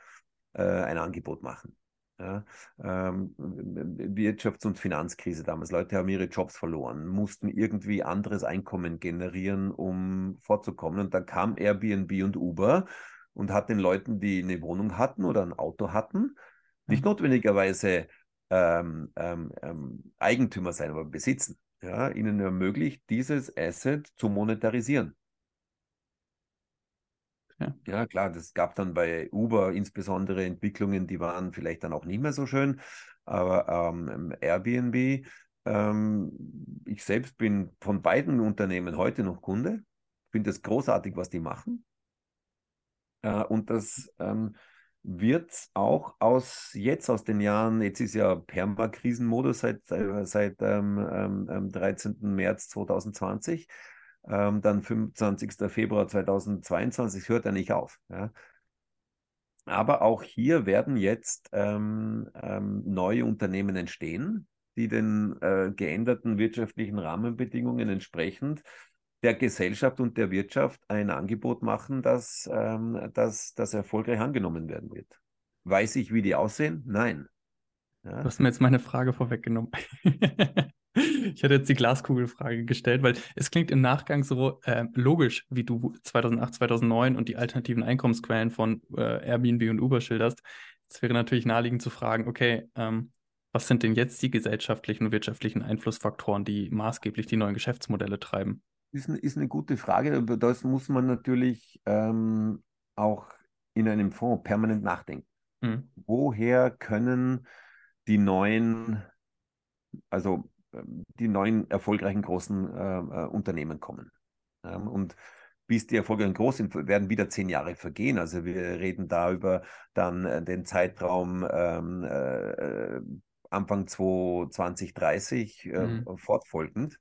äh, ein Angebot machen. Ja, ähm, Wirtschafts- und Finanzkrise damals. Leute haben ihre Jobs verloren, mussten irgendwie anderes Einkommen generieren, um fortzukommen. Und dann kam Airbnb und Uber und hat den Leuten, die eine Wohnung hatten oder ein Auto hatten, nicht notwendigerweise ähm, ähm, ähm, Eigentümer sein, aber besitzen, ja, ihnen ermöglicht, dieses Asset zu monetarisieren. Ja. ja, klar, das gab dann bei Uber insbesondere Entwicklungen, die waren vielleicht dann auch nicht mehr so schön, aber ähm, Airbnb, ähm, ich selbst bin von beiden Unternehmen heute noch Kunde, finde es großartig, was die machen. Äh, und das ähm, wird auch aus jetzt aus den Jahren, jetzt ist ja Permakrisenmodus seit, äh, seit ähm, 13. Ähm, März 2020 ähm, dann 25. Februar 2022, hört er nicht auf. Ja. Aber auch hier werden jetzt ähm, ähm, neue Unternehmen entstehen, die den äh, geänderten wirtschaftlichen Rahmenbedingungen entsprechend der Gesellschaft und der Wirtschaft ein Angebot machen, das, ähm, das, das erfolgreich angenommen werden wird. Weiß ich, wie die aussehen? Nein. Ja. Du hast mir jetzt meine Frage vorweggenommen. Ich hatte jetzt die Glaskugelfrage gestellt, weil es klingt im Nachgang so äh, logisch, wie du 2008, 2009 und die alternativen Einkommensquellen von äh, Airbnb und Uber schilderst. Es wäre natürlich naheliegend zu fragen, okay, ähm, was sind denn jetzt die gesellschaftlichen und wirtschaftlichen Einflussfaktoren, die maßgeblich die neuen Geschäftsmodelle treiben? Ist, ist eine gute Frage. Über das muss man natürlich ähm, auch in einem Fonds permanent nachdenken. Mhm. Woher können die neuen, also die neuen erfolgreichen großen äh, äh, Unternehmen kommen. Ähm, und bis die erfolgreichen groß sind, werden wieder zehn Jahre vergehen. Also wir reden da über dann äh, den Zeitraum ähm, äh, Anfang 2030 äh, mhm. fortfolgend.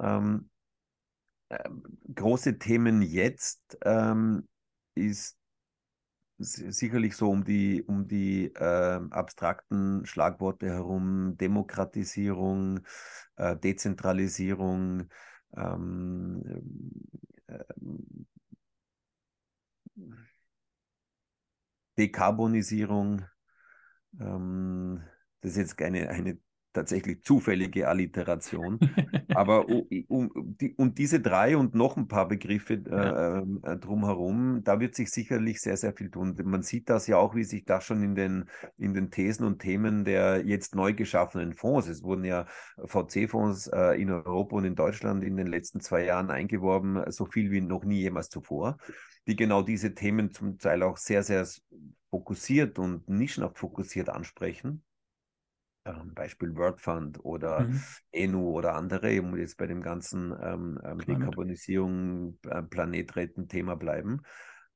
Ähm, äh, große Themen jetzt ähm, ist sicherlich so um die, um die äh, abstrakten Schlagworte herum, Demokratisierung, äh, Dezentralisierung, ähm, äh, Dekarbonisierung. Ähm, das ist jetzt eine, eine tatsächlich zufällige Alliteration. Aber um, um, die, und diese drei und noch ein paar Begriffe äh, ja. äh, drumherum, da wird sich sicherlich sehr, sehr viel tun. Man sieht das ja auch, wie sich das schon in den, in den Thesen und Themen der jetzt neu geschaffenen Fonds, es wurden ja VC-Fonds äh, in Europa und in Deutschland in den letzten zwei Jahren eingeworben, so viel wie noch nie jemals zuvor, die genau diese Themen zum Teil auch sehr, sehr fokussiert und nischenhaft fokussiert ansprechen ähm, Beispiel WordFund oder mhm. ENU oder andere, um jetzt bei dem ganzen ähm, ähm Dekarbonisierung, äh, Planetretten-Thema bleiben.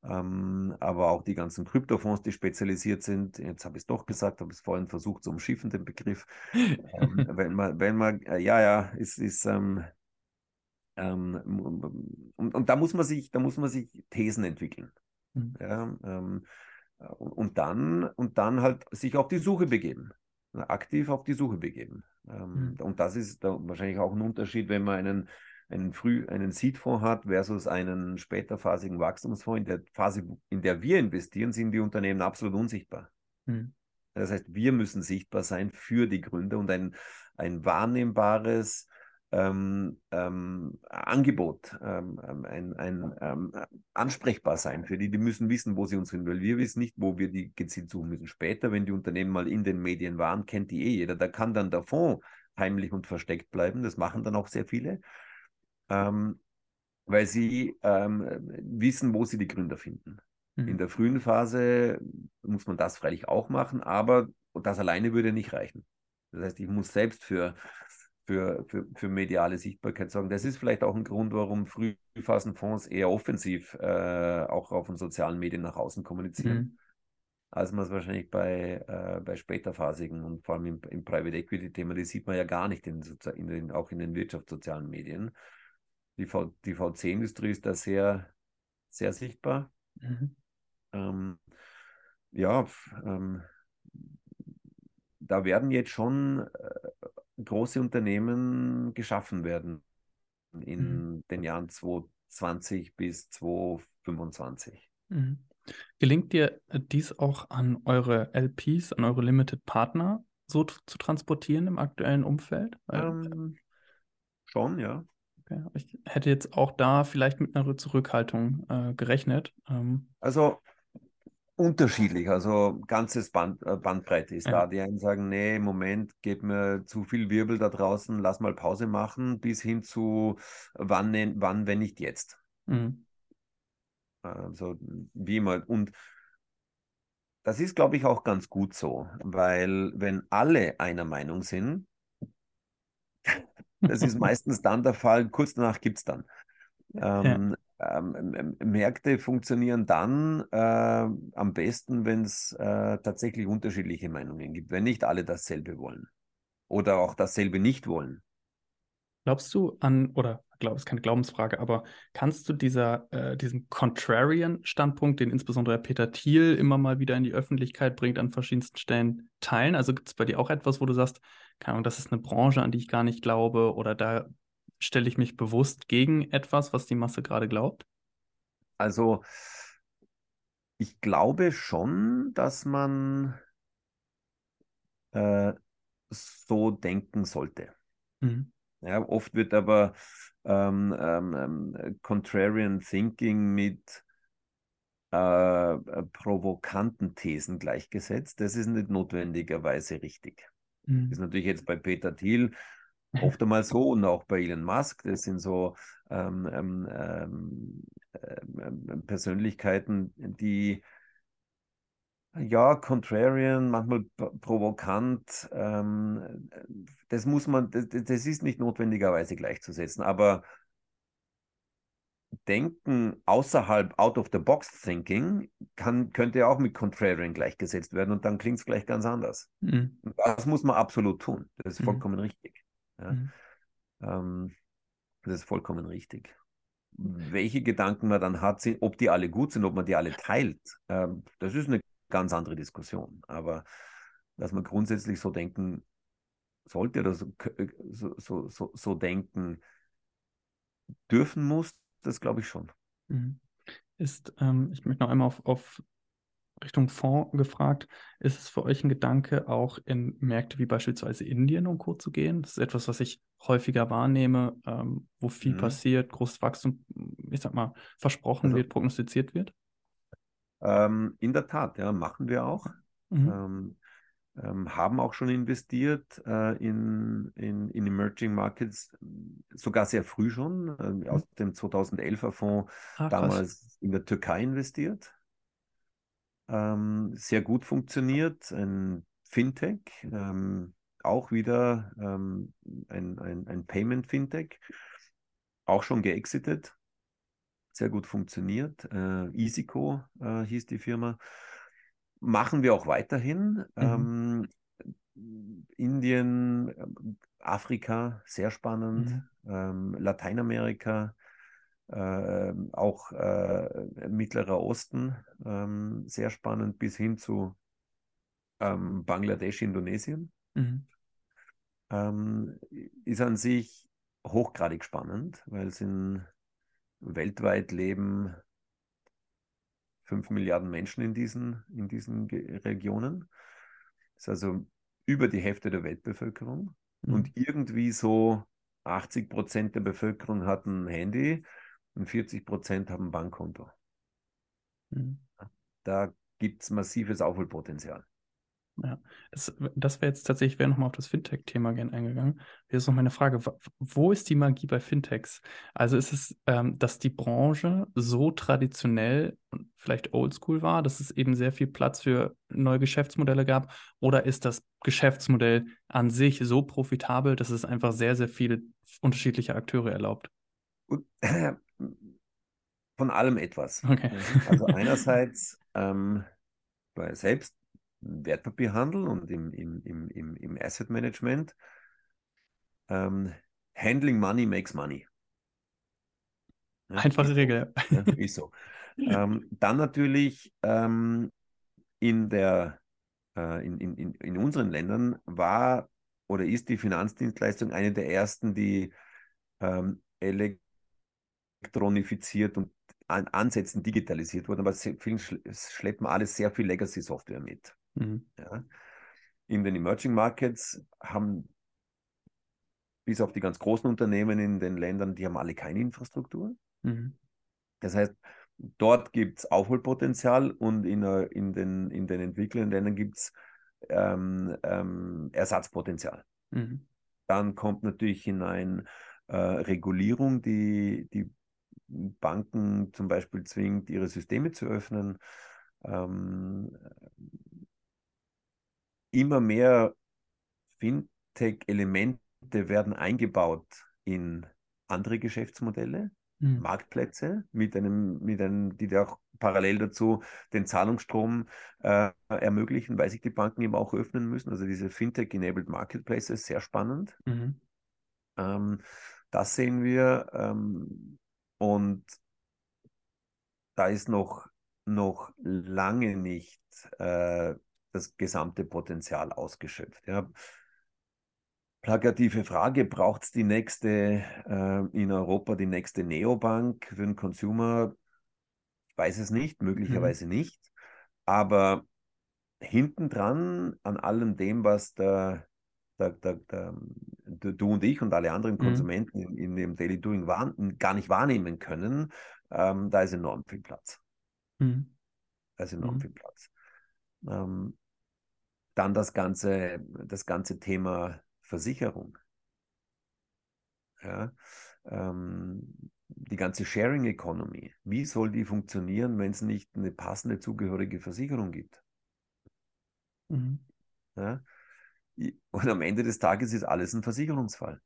ähm, aber auch die ganzen Kryptofonds, die spezialisiert sind. Jetzt habe ich es doch gesagt, habe es vorhin versucht zu umschiffen, den Begriff. ähm, wenn man, wenn man, äh, ja, ja, ist, ist ähm, ähm, und, und da muss man sich, da muss man sich Thesen entwickeln. Mhm. Ja, ähm, und, und, dann, und dann halt sich auf die Suche begeben. Aktiv auf die Suche begeben. Ähm, mhm. Und das ist da wahrscheinlich auch ein Unterschied, wenn man einen einen, früh, einen Seed-Fonds hat versus einen späterphasigen Wachstumsfonds. In der Phase, in der wir investieren, sind die Unternehmen absolut unsichtbar. Mhm. Das heißt, wir müssen sichtbar sein für die Gründer und ein, ein wahrnehmbares ähm, ähm, Angebot, ähm, ähm ein, ein ähm, ansprechbar sein für die. Die müssen wissen, wo sie uns hin, weil wir wissen nicht, wo wir die gezielt suchen müssen. Später, wenn die Unternehmen mal in den Medien waren, kennt die eh jeder. Da kann dann der Fonds heimlich und versteckt bleiben. Das machen dann auch sehr viele ähm, weil sie wissen, wo sie die Gründer finden. Mhm. In der frühen Phase muss man das freilich auch machen, aber das alleine würde nicht reichen. Das heißt, ich muss selbst für, für, für, für mediale Sichtbarkeit sorgen. Das ist vielleicht auch ein Grund, warum Frühphasenfonds eher offensiv äh, auch auf den sozialen Medien nach außen kommunizieren. Mhm als man es wahrscheinlich bei, äh, bei späterphasigen und vor allem im, im Private Equity Thema, die sieht man ja gar nicht in, in den, auch in den wirtschaftssozialen Medien die, v, die VC-Industrie ist da sehr, sehr sichtbar. Mhm. Ähm, ja, ähm, da werden jetzt schon äh, große Unternehmen geschaffen werden in mhm. den Jahren 2020 bis 2025. Mhm. Gelingt dir dies auch an eure LPs, an eure Limited Partner so zu transportieren im aktuellen Umfeld? Ähm, schon, ja. Okay. Ich hätte jetzt auch da vielleicht mit einer Zurückhaltung äh, gerechnet. Ähm, also unterschiedlich, also ganzes Band, äh, Bandbreite ist ja. da. Die einen sagen, nee, Moment geht mir zu viel Wirbel da draußen, lass mal Pause machen, bis hin zu wann, wann wenn nicht jetzt. Mhm. Also wie immer. Und das ist, glaube ich, auch ganz gut so, weil wenn alle einer Meinung sind, das ist meistens dann der Fall, kurz danach gibt es dann. Ähm, ja. Ähm, Märkte funktionieren dann äh, am besten, wenn es äh, tatsächlich unterschiedliche Meinungen gibt, wenn nicht alle dasselbe wollen oder auch dasselbe nicht wollen. Glaubst du an, oder glaub, ist keine Glaubensfrage, aber kannst du dieser, äh, diesen Contrarian-Standpunkt, den insbesondere Peter Thiel immer mal wieder in die Öffentlichkeit bringt, an verschiedensten Stellen teilen? Also gibt es bei dir auch etwas, wo du sagst, keine Ahnung, das ist eine Branche, an die ich gar nicht glaube, oder da stelle ich mich bewusst gegen etwas, was die Masse gerade glaubt? Also, ich glaube schon, dass man äh, so denken sollte. Mhm. Ja, oft wird aber ähm, ähm, ähm, Contrarian Thinking mit äh, äh, provokanten Thesen gleichgesetzt. Das ist nicht notwendigerweise richtig. Mhm. Ist natürlich jetzt bei Peter Thiel oft einmal so und auch bei Elon Musk. Das sind so ähm, ähm, ähm, ähm Persönlichkeiten, die ja, contrarian, manchmal provokant. Ähm, das muss man, das, das ist nicht notwendigerweise gleichzusetzen, aber Denken außerhalb out of the box thinking kann, könnte auch mit contrarian gleichgesetzt werden und dann klingt es gleich ganz anders. Mhm. Das muss man absolut tun. Das ist mhm. vollkommen mhm. richtig. Ja. Mhm. Ähm, das ist vollkommen richtig. Welche Gedanken man dann hat, ob die alle gut sind, ob man die alle teilt, ähm, das ist eine ganz andere Diskussion. Aber dass man grundsätzlich so denken sollte oder so, so, so, so denken dürfen muss, das glaube ich schon. Mhm. Ist, ähm, ich möchte noch einmal auf, auf Richtung Fonds gefragt, ist es für euch ein Gedanke, auch in Märkte wie beispielsweise Indien und Co. zu gehen? Das ist etwas, was ich häufiger wahrnehme, ähm, wo viel mhm. passiert, großes Wachstum, ich sag mal, versprochen also, wird, prognostiziert wird? Ähm, in der Tat, ja, machen wir auch. Mhm. Ähm, ähm, haben auch schon investiert äh, in, in, in Emerging Markets, sogar sehr früh schon, äh, mhm. aus dem 2011er Fonds ah, damals in der Türkei investiert. Ähm, sehr gut funktioniert, ein Fintech, ähm, auch wieder ähm, ein, ein, ein Payment-Fintech, auch schon geexitet sehr gut funktioniert. Äh, Easyco äh, hieß die Firma. Machen wir auch weiterhin. Mhm. Ähm, Indien, Afrika, sehr spannend. Mhm. Ähm, Lateinamerika, äh, auch äh, Mittlerer Osten, ähm, sehr spannend, bis hin zu ähm, Bangladesch, Indonesien. Mhm. Ähm, ist an sich hochgradig spannend, weil es in weltweit leben 5 Milliarden Menschen in diesen, in diesen Regionen. Das ist also über die Hälfte der Weltbevölkerung. Mhm. Und irgendwie so 80 Prozent der Bevölkerung hat ein Handy und 40 Prozent haben ein Bankkonto. Mhm. Da gibt es massives Aufholpotenzial. Ja, das, das wäre jetzt tatsächlich, wäre nochmal auf das Fintech-Thema gerne eingegangen. Jetzt noch meine Frage, wo ist die Magie bei Fintechs? Also ist es, ähm, dass die Branche so traditionell und vielleicht oldschool war, dass es eben sehr viel Platz für neue Geschäftsmodelle gab? Oder ist das Geschäftsmodell an sich so profitabel, dass es einfach sehr, sehr viele unterschiedliche Akteure erlaubt? Von allem etwas. Okay. Also einerseits ähm, bei selbst Wertpapierhandel und im, im, im, im, Asset Management. Ähm, handling Money makes money. Ja, Einfache Regel. Ja, ist so. ähm, dann natürlich ähm, in, der, äh, in, in, in unseren Ländern war oder ist die Finanzdienstleistung eine der ersten, die ähm, elektronifiziert und an Ansätzen digitalisiert wurden, aber vielen schleppen alles sehr viel Legacy-Software mit. Mhm. Ja. In den Emerging Markets haben bis auf die ganz großen Unternehmen in den Ländern, die haben alle keine Infrastruktur. Mhm. Das heißt, dort gibt es Aufholpotenzial und in, in, den, in den entwickelnden Ländern gibt es ähm, ähm, Ersatzpotenzial. Mhm. Dann kommt natürlich hinein äh, Regulierung, die die Banken zum Beispiel zwingt, ihre Systeme zu öffnen. Ähm, immer mehr Fintech-Elemente werden eingebaut in andere Geschäftsmodelle, mhm. Marktplätze, mit einem, mit einem, die auch parallel dazu den Zahlungsstrom äh, ermöglichen, weil sich die Banken eben auch öffnen müssen. Also diese Fintech-enabled Marketplaces, sehr spannend. Mhm. Ähm, das sehen wir. Ähm, und da ist noch, noch lange nicht äh, das gesamte Potenzial ausgeschöpft. Ja. Plakative Frage, braucht es die nächste äh, in Europa, die nächste Neobank für den Consumer? Ich weiß es nicht, möglicherweise mhm. nicht. Aber hinten dran an allem dem, was der, der, der, der, du und ich und alle anderen mhm. Konsumenten mhm. in, in, dem Daily Doing wahren, gar nicht wahrnehmen können, ähm, da ist enorm viel Platz. Mhm. Da ist enorm mhm. viel Platz. Ähm, dann das ganze, das ganze Thema Versicherung. Ja, ähm, die ganze Sharing Economy. Wie soll die funktionieren, wenn es nicht eine passende zugehörige Versicherung gibt? Mhm. Ja? Und am Ende des Tages ist alles ein Versicherungsfall.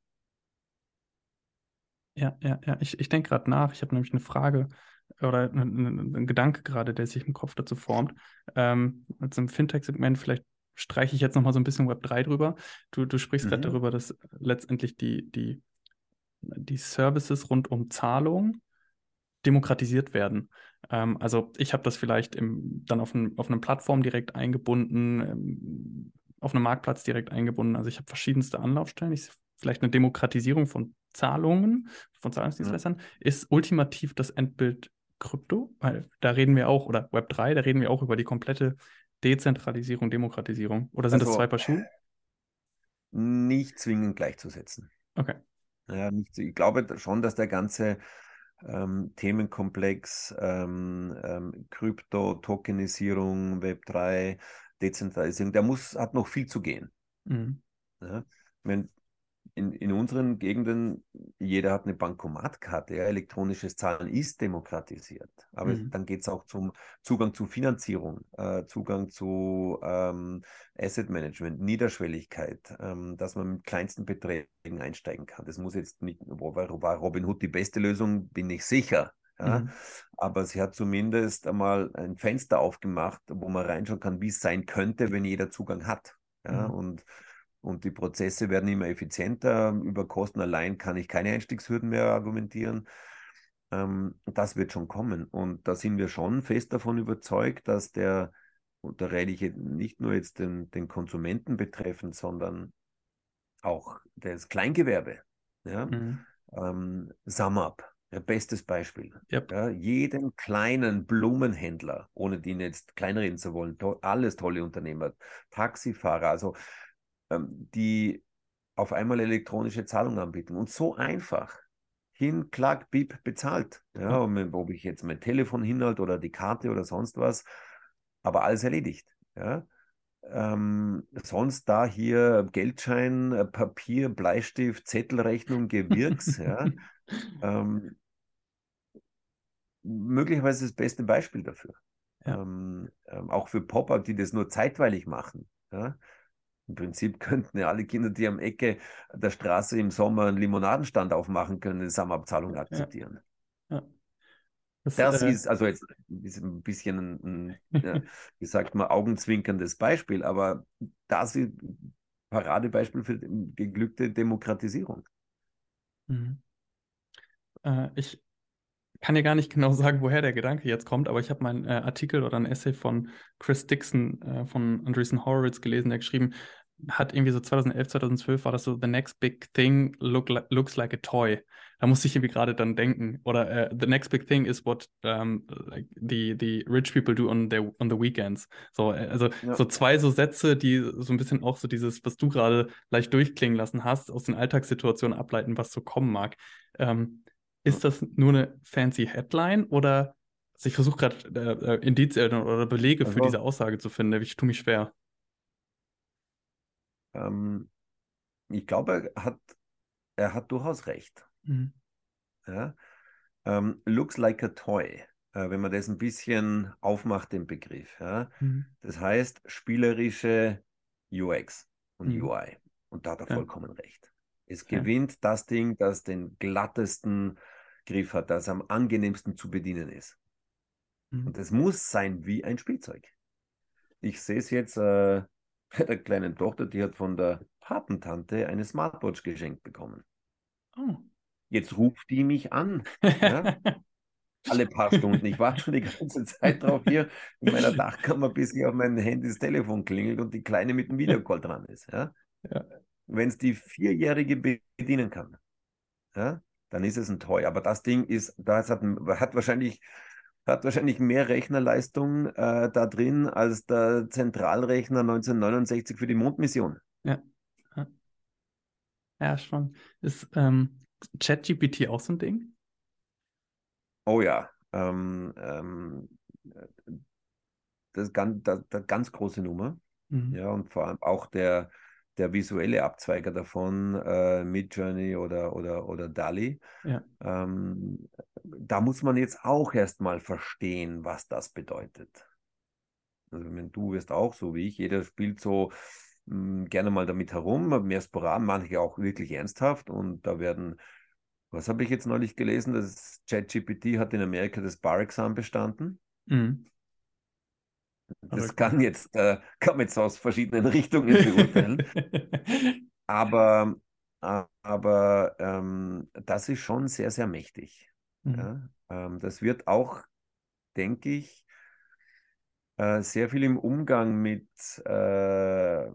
Ja, ja, ja. Ich, ich denke gerade nach. Ich habe nämlich eine Frage oder einen, Gedanke gerade, der sich im Kopf dazu formt. Ähm, als im Fintech-Segment vielleicht streiche ich jetzt nochmal so ein bisschen Web 3 drüber. Du, du sprichst mhm. gerade darüber, dass letztendlich die, die, die Services rund um Zahlung demokratisiert werden. Ähm, also ich habe das vielleicht im, dann auf, ein, auf einer Plattform direkt eingebunden, ähm, auf einem Marktplatz direkt eingebunden. Also ich habe verschiedenste Anlaufstellen. Ich, vielleicht eine Demokratisierung von Zahlungen, von Zahlungsdienstleistern, mhm. ist ultimativ das Endbild Krypto, weil da reden wir auch, oder Web 3, da reden wir auch über die komplette Dezentralisierung, Demokratisierung? Oder sind also, das zwei Paar Schuhe? Nicht zwingend gleichzusetzen. Okay. Ja, nicht, ich glaube schon, dass der ganze ähm, Themenkomplex ähm, ähm, Krypto, Tokenisierung, Web3, Dezentralisierung, der muss, hat noch viel zu gehen. Mhm. Ja, wenn in, in unseren Gegenden, jeder hat eine Bankomatkarte, ja, elektronisches Zahlen ist demokratisiert. Aber mhm. dann geht es auch zum Zugang zu Finanzierung, äh, Zugang zu ähm, Asset Management, Niederschwelligkeit, ähm, dass man mit kleinsten Beträgen einsteigen kann. Das muss jetzt nicht, war Robin Hood die beste Lösung, bin ich sicher. Ja? Mhm. Aber sie hat zumindest einmal ein Fenster aufgemacht, wo man reinschauen kann, wie es sein könnte, wenn jeder Zugang hat. Ja? Mhm. Und, und die Prozesse werden immer effizienter. Über Kosten allein kann ich keine Einstiegshürden mehr argumentieren. Ähm, das wird schon kommen. Und da sind wir schon fest davon überzeugt, dass der, und da rede ich nicht nur jetzt den, den Konsumenten betreffend, sondern auch das Kleingewerbe. Ja? Mhm. Ähm, SumUp, ja, bestes Beispiel. Yep. Ja, jeden kleinen Blumenhändler, ohne den jetzt kleinreden zu wollen, to alles tolle Unternehmer, Taxifahrer, also ähm, die auf einmal elektronische Zahlungen anbieten. Und so einfach. Hin, klack, bip, bezahlt. Ja, mhm. ob ich jetzt mein Telefon hinhalte oder die Karte oder sonst was, aber alles erledigt. Ja. Ähm, sonst da hier Geldschein, äh, Papier, Bleistift, Zettelrechnung, Gewirks, ja. Ähm, möglicherweise das beste Beispiel dafür. Ja. Ähm, ähm, auch für Pop-Up, die das nur zeitweilig machen. Ja. Im Prinzip könnten ja alle Kinder, die am Ecke der Straße im Sommer einen Limonadenstand aufmachen können, eine Sammelabzahlung akzeptieren. Ja. Das, das äh, ist also jetzt ist ein bisschen ein, ein wie sagt man, augenzwinkerndes Beispiel, aber das ist ein Paradebeispiel für geglückte Demokratisierung. Mhm. Äh, ich kann dir gar nicht genau sagen, woher der Gedanke jetzt kommt, aber ich habe meinen äh, Artikel oder ein Essay von Chris Dixon äh, von Andreessen Horowitz gelesen, der geschrieben hat irgendwie so 2011, 2012 war das so The Next Big Thing look li looks like a toy. Da musste ich irgendwie gerade dann denken. Oder uh, The Next Big Thing is what um, like the, the rich people do on, their, on the weekends. So, äh, also ja. so zwei so Sätze, die so ein bisschen auch so dieses, was du gerade leicht durchklingen lassen hast, aus den Alltagssituationen ableiten, was so kommen mag. Ähm, ist das nur eine fancy Headline oder also ich versuche gerade äh, äh, Indizien oder Belege also, für diese Aussage zu finden. Ich tue mich schwer. Ähm, ich glaube, er hat, er hat durchaus recht. Mhm. Ja? Ähm, looks like a toy, äh, wenn man das ein bisschen aufmacht, den Begriff. Ja? Mhm. Das heißt, spielerische UX und mhm. UI. Und da hat er ja. vollkommen recht. Es gewinnt das Ding, das den glattesten Griff hat, das am angenehmsten zu bedienen ist. Mhm. Und es muss sein wie ein Spielzeug. Ich sehe es jetzt äh, bei der kleinen Tochter, die hat von der Patentante eine Smartwatch geschenkt bekommen. Oh. Jetzt ruft die mich an. Ja? Alle paar Stunden. Ich warte schon die ganze Zeit drauf hier in meiner Dachkammer, bis ich auf mein Handy das Telefon klingelt und die Kleine mit dem Videocall dran ist. Ja? ja. Wenn es die Vierjährige bedienen kann, ja, dann ist es ein Toy. Aber das Ding ist, das hat, hat wahrscheinlich hat wahrscheinlich mehr Rechnerleistung äh, da drin als der Zentralrechner 1969 für die Mondmission. Ja. Ja, schon. Ist ähm, ChatGPT auch so ein Ding? Oh ja. Ähm, ähm, das ist ganz, das, das ganz große Nummer. Mhm. Ja, und vor allem auch der, der visuelle Abzweiger davon, äh, Midjourney oder, oder, oder DALI. Ja. Ähm, da muss man jetzt auch erstmal verstehen, was das bedeutet. Also, wenn du wirst auch so wie ich, jeder spielt so mh, hm, gerne mal damit herum, mehr sporadisch, manche auch wirklich ernsthaft und da werden, was habe ich jetzt neulich gelesen, das ChatGPT hat in Amerika das Bar-Examen bestanden. Mhm. Das kann jetzt, äh, kann man jetzt aus verschiedenen Richtungen beurteilen. aber aber ähm, das ist schon sehr, sehr mächtig. Mhm. Ja? Ähm, das wird auch, denke ich, äh, sehr viel im Umgang mit äh,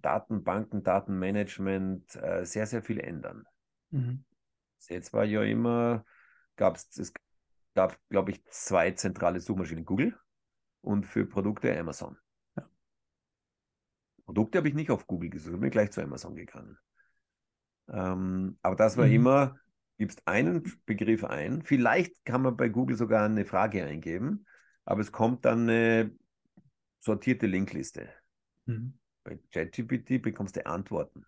Datenbanken, Datenmanagement äh, sehr, sehr viel ändern. Mhm. Jetzt war ja immer, gab es, es gab, glaube ich, zwei zentrale Suchmaschinen, Google und für Produkte Amazon. Ja. Produkte habe ich nicht auf Google gesucht, bin gleich zu Amazon gegangen. Ähm, aber das war mhm. immer, gibst einen Begriff ein, vielleicht kann man bei Google sogar eine Frage eingeben, aber es kommt dann eine sortierte Linkliste. Mhm. Bei ChatGPT bekommst du Antworten.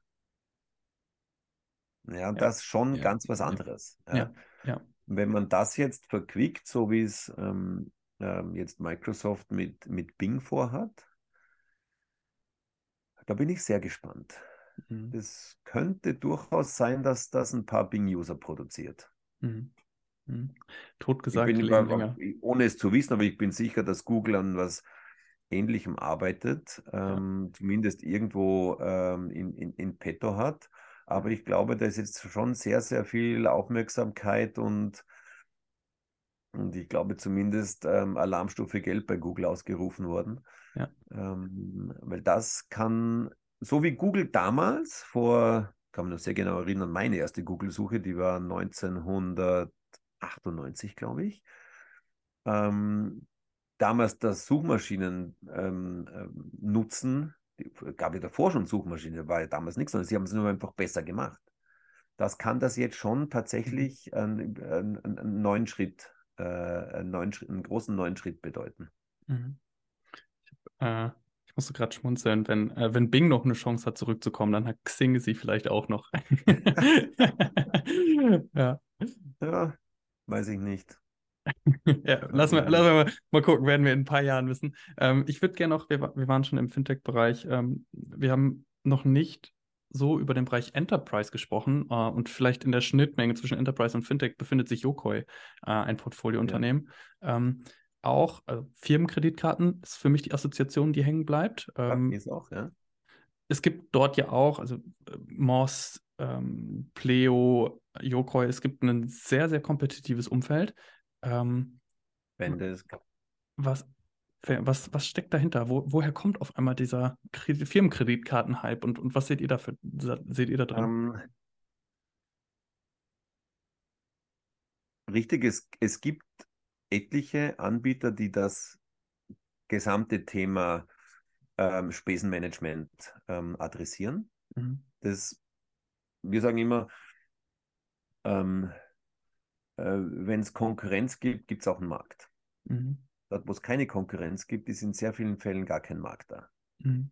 Ja, und ja. das ist schon ja. ganz was anderes. Ja. ja. Wenn man das jetzt verquickt, so wie es ähm, ähm, jetzt Microsoft mit, mit Bing vorhat, da bin ich sehr gespannt. Mhm. Es könnte durchaus sein, dass das ein paar Bing-User produziert. Mhm. Hm. Totgesagt, immer, ohne es zu wissen, aber ich bin sicher, dass Google an was Ähnlichem arbeitet, ähm, ja. zumindest irgendwo ähm, in, in, in petto hat. Aber ich glaube, da ist jetzt schon sehr, sehr viel Aufmerksamkeit und, und ich glaube zumindest ähm, Alarmstufe Gelb bei Google ausgerufen worden. Ja. Ähm, weil das kann, so wie Google damals, vor, kann man noch sehr genau erinnern, meine erste Google-Suche, die war 1998, glaube ich. Ähm, damals das Suchmaschinen ähm, ähm, nutzen, gab ja davor schon Suchmaschine, war ja damals nichts, sondern sie haben es nur einfach besser gemacht. Das kann das jetzt schon tatsächlich mhm. einen, einen, einen neuen Schritt, äh, einen, neuen einen großen neuen Schritt bedeuten. Mhm. Ich, äh, ich musste gerade schmunzeln, wenn, äh, wenn Bing noch eine Chance hat, zurückzukommen, dann hat Xing sie vielleicht auch noch. ja. ja, weiß ich nicht. ja, lassen wir, lassen wir mal, mal, gucken, werden wir in ein paar Jahren wissen. Ähm, ich würde gerne noch, wir, wir, waren schon im Fintech-Bereich, ähm, wir haben noch nicht so über den Bereich Enterprise gesprochen äh, und vielleicht in der Schnittmenge zwischen Enterprise und Fintech befindet sich Yokoi, äh, ein Portfoliounternehmen. Ja. Ähm, auch also Firmenkreditkarten ist für mich die Assoziation, die hängen bleibt. Ähm, ist auch, ja. Es gibt dort ja auch, also äh, Moss, ähm, Pleo, Yokoi, es gibt ein sehr, sehr kompetitives Umfeld. Ähm, Wenn das was, was, was steckt dahinter? Wo, woher kommt auf einmal dieser Firmenkreditkarten-Hype und, und was seht ihr da für, seht ihr da drin? Um, ähm, richtig, es, es gibt etliche Anbieter, die das gesamte Thema ähm, Spesenmanagement ähm, adressieren. Mhm. Das, wir sagen immer, ähm, äh, wenn es Konkurrenz gibt, gibt es auch einen Markt. Mhm. Dort, wo es keine Konkurrenz gibt, ist in sehr vielen Fällen gar kein Markt da. Mhm.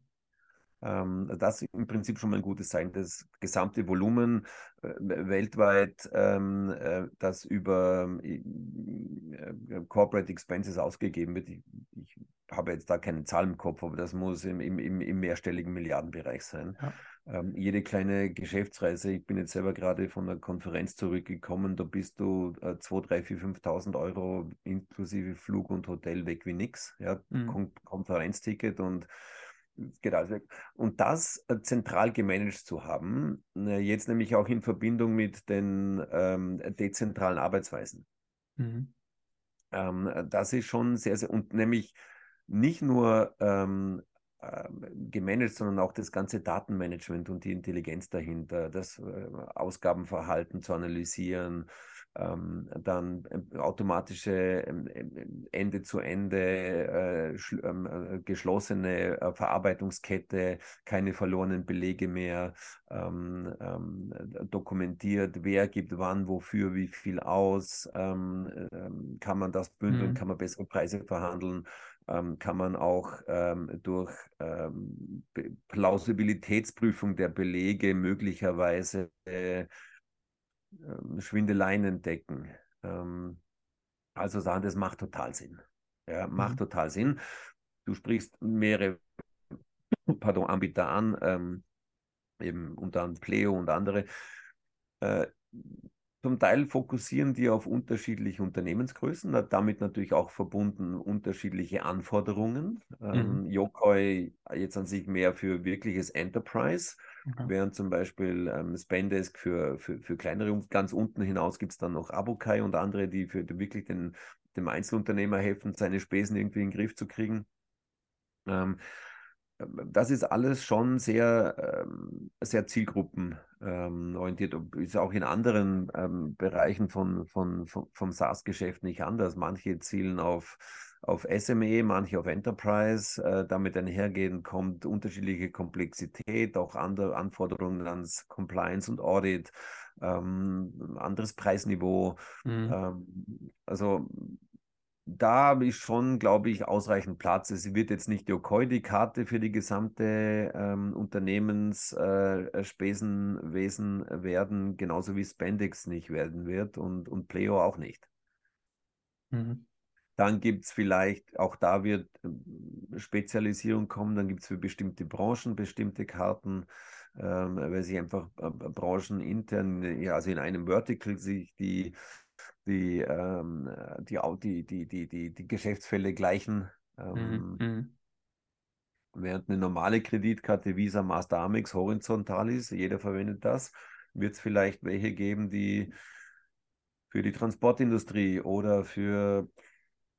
Ähm, das ist im Prinzip schon mal ein gutes Zeichen. Das gesamte Volumen äh, weltweit, ähm, äh, das über äh, äh, Corporate Expenses ausgegeben wird, ich, ich, habe jetzt da keine Zahl im Kopf, aber das muss im, im, im mehrstelligen Milliardenbereich sein. Ja. Ähm, jede kleine Geschäftsreise, ich bin jetzt selber gerade von einer Konferenz zurückgekommen, da bist du äh, 2, 3, 4, 5.000 Euro inklusive Flug und Hotel weg wie nix. Ja? Mhm. Kon Konferenzticket und geht alles weg. Und das äh, zentral gemanagt zu haben, äh, jetzt nämlich auch in Verbindung mit den ähm, dezentralen Arbeitsweisen. Mhm. Ähm, das ist schon sehr, sehr, und nämlich nicht nur ähm, ähm, gemanagt, sondern auch das ganze Datenmanagement und die Intelligenz dahinter, das äh, Ausgabenverhalten zu analysieren, ähm, dann äh, automatische ähm, Ende-zu-Ende äh, äh, geschlossene äh, Verarbeitungskette, keine verlorenen Belege mehr, ähm, ähm, dokumentiert, wer gibt wann, wofür, wie viel aus, ähm, kann man das bündeln, mhm. kann man bessere Preise verhandeln ähm, kann man auch ähm, durch ähm, Plausibilitätsprüfung der Belege möglicherweise äh, ähm, Schwindeleien entdecken. Ähm, also sagen, das macht total Sinn. Ja, macht mhm. total Sinn. Du sprichst mehrere pardon, Anbieter an, ähm, eben unter anderem Pleo und andere. Äh, zum Teil fokussieren die auf unterschiedliche Unternehmensgrößen, damit natürlich auch verbunden unterschiedliche Anforderungen. Ähm, mhm. Yokoi jetzt an sich mehr für wirkliches Enterprise, okay. während zum Beispiel ähm, Spendesk für, für, für kleinere, ganz unten hinaus gibt es dann noch Abokai und andere, die für wirklich den, dem Einzelunternehmer helfen, seine Spesen irgendwie in den Griff zu kriegen. Ähm, das ist alles schon sehr, ähm, sehr zielgruppenorientiert. Ähm, ist auch in anderen ähm, Bereichen von, von vom SaaS-Geschäft nicht anders. Manche zielen auf, auf SME, manche auf Enterprise. Äh, damit einhergehend kommt unterschiedliche Komplexität, auch andere Anforderungen ans Compliance und Audit, ähm, anderes Preisniveau. Mhm. Ähm, also da ist schon, glaube ich, ausreichend Platz. Es wird jetzt nicht die Okoi die Karte für die gesamte ähm, Unternehmensspesenwesen äh, werden, genauso wie Spendex nicht werden wird und, und Pleo auch nicht. Mhm. Dann gibt es vielleicht, auch da wird ähm, Spezialisierung kommen, dann gibt es für bestimmte Branchen bestimmte Karten, ähm, weil sich einfach äh, branchenintern, ja, also in einem Vertical sich die die, ähm, die, die, die, die, die, die Geschäftsfälle gleichen. Mhm. Mhm. Während eine normale Kreditkarte Visa, Master, Amex horizontal ist, jeder verwendet das, wird es vielleicht welche geben, die für die Transportindustrie oder für,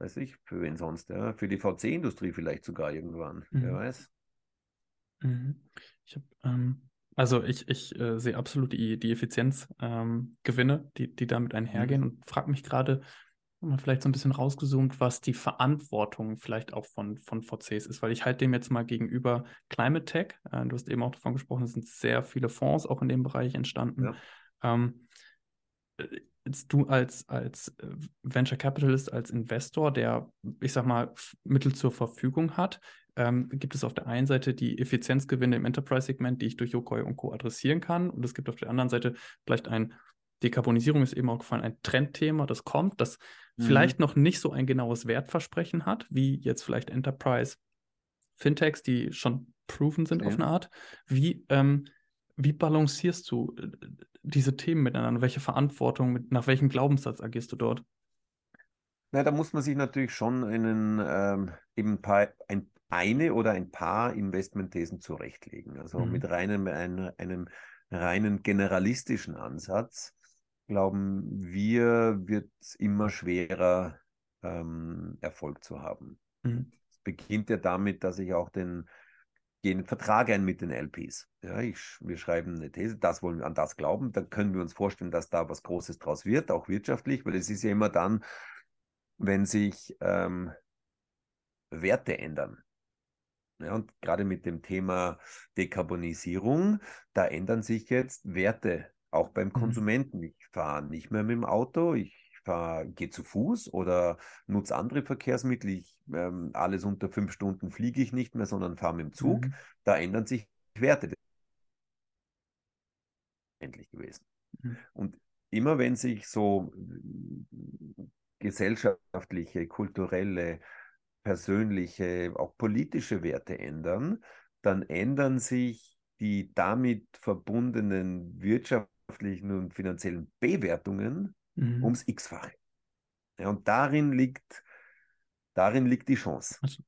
weiß ich, für wen sonst, ja, für die VC-Industrie vielleicht sogar irgendwann, Mhm. wer weiß. Mhm. Ich habe, ähm, also ich, ich äh, sehe absolut die, die Effizienzgewinne, ähm, die, die damit einhergehen Mhm. und frage mich gerade, mal vielleicht so ein bisschen rausgezoomt, was die Verantwortung vielleicht auch von, von VCs ist, weil ich halte dem jetzt mal gegenüber Climate Tech, äh, du hast eben auch davon gesprochen, es sind sehr viele Fonds auch in dem Bereich entstanden. Ja. Ähm, äh, jetzt du als, als äh, Venture Capitalist, als Investor, der, ich sag mal, Mittel zur Verfügung hat, ähm, gibt es auf der einen Seite die Effizienzgewinne im Enterprise-Segment, die ich durch Yokoi und Co. adressieren kann. Und es gibt auf der anderen Seite vielleicht ein, Dekarbonisierung ist eben auch gefallen, ein Trendthema, das kommt, das mhm. vielleicht noch nicht so ein genaues Wertversprechen hat, wie jetzt vielleicht Enterprise Fintechs, die schon proven sind ja. auf eine Art. Wie, ähm, wie balancierst du äh, diese Themen miteinander? Welche Verantwortung, mit, nach welchem Glaubenssatz agierst du dort? Na, da muss man sich natürlich schon einen, ähm, eben ein paar, ein, eine oder ein paar Investmentthesen zurechtlegen. Also mhm. mit reinem, ein, einem reinen generalistischen Ansatz, glauben wir, wird es immer schwerer, ähm, Erfolg zu haben. Mhm. Es beginnt ja damit, dass ich auch den, den Vertrag ein mit den LPs. Ja, ich, wir schreiben eine These, das wollen wir an das glauben. Da können wir uns vorstellen, dass da was Großes draus wird, auch wirtschaftlich, weil es ist ja immer dann, wenn sich ähm, Werte ändern. Ja, und gerade mit dem Thema Dekarbonisierung, da ändern sich jetzt Werte, auch beim mhm. Konsumenten. Ich fahre nicht mehr mit dem Auto, ich gehe zu Fuß oder nutze andere Verkehrsmittel. Ich, ähm, alles unter fünf Stunden fliege ich nicht mehr, sondern fahre mit dem Zug. Mhm. Da ändern sich Werte. Endlich gewesen. Mhm. Und immer wenn sich so gesellschaftliche, kulturelle, persönliche, auch politische Werte ändern, dann ändern sich die damit verbundenen wirtschaftlichen und finanziellen Bewertungen mhm. ums X-fache. Ja, und darin liegt, darin liegt die Chance. Also.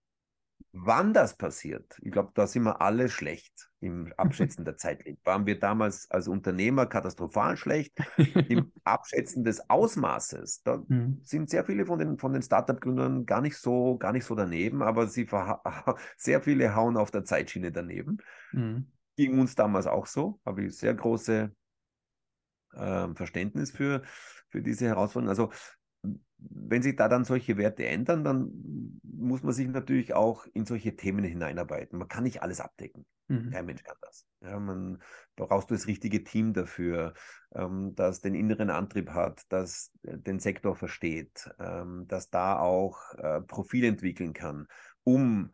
Wann das passiert, ich glaube, da sind wir alle schlecht im Abschätzen der Zeit. Waren wir damals als Unternehmer katastrophal schlecht im Abschätzen des Ausmaßes? Da mhm. sind sehr viele von den, von den Startup-Gründern gar nicht so, gar nicht so daneben, aber sie sehr viele hauen auf der Zeitschiene daneben. Mhm. Ging uns damals auch so, habe ich sehr große äh, Verständnis für, für diese Herausforderung. Also wenn sich da dann solche Werte ändern, dann muss man sich natürlich auch in solche Themen hineinarbeiten. Man kann nicht alles abdecken. Mhm. Kein Mensch kann das. Ja, man brauchst du das richtige Team dafür, ähm, das den inneren Antrieb hat, das den Sektor versteht, ähm, das da auch äh, Profil entwickeln kann, um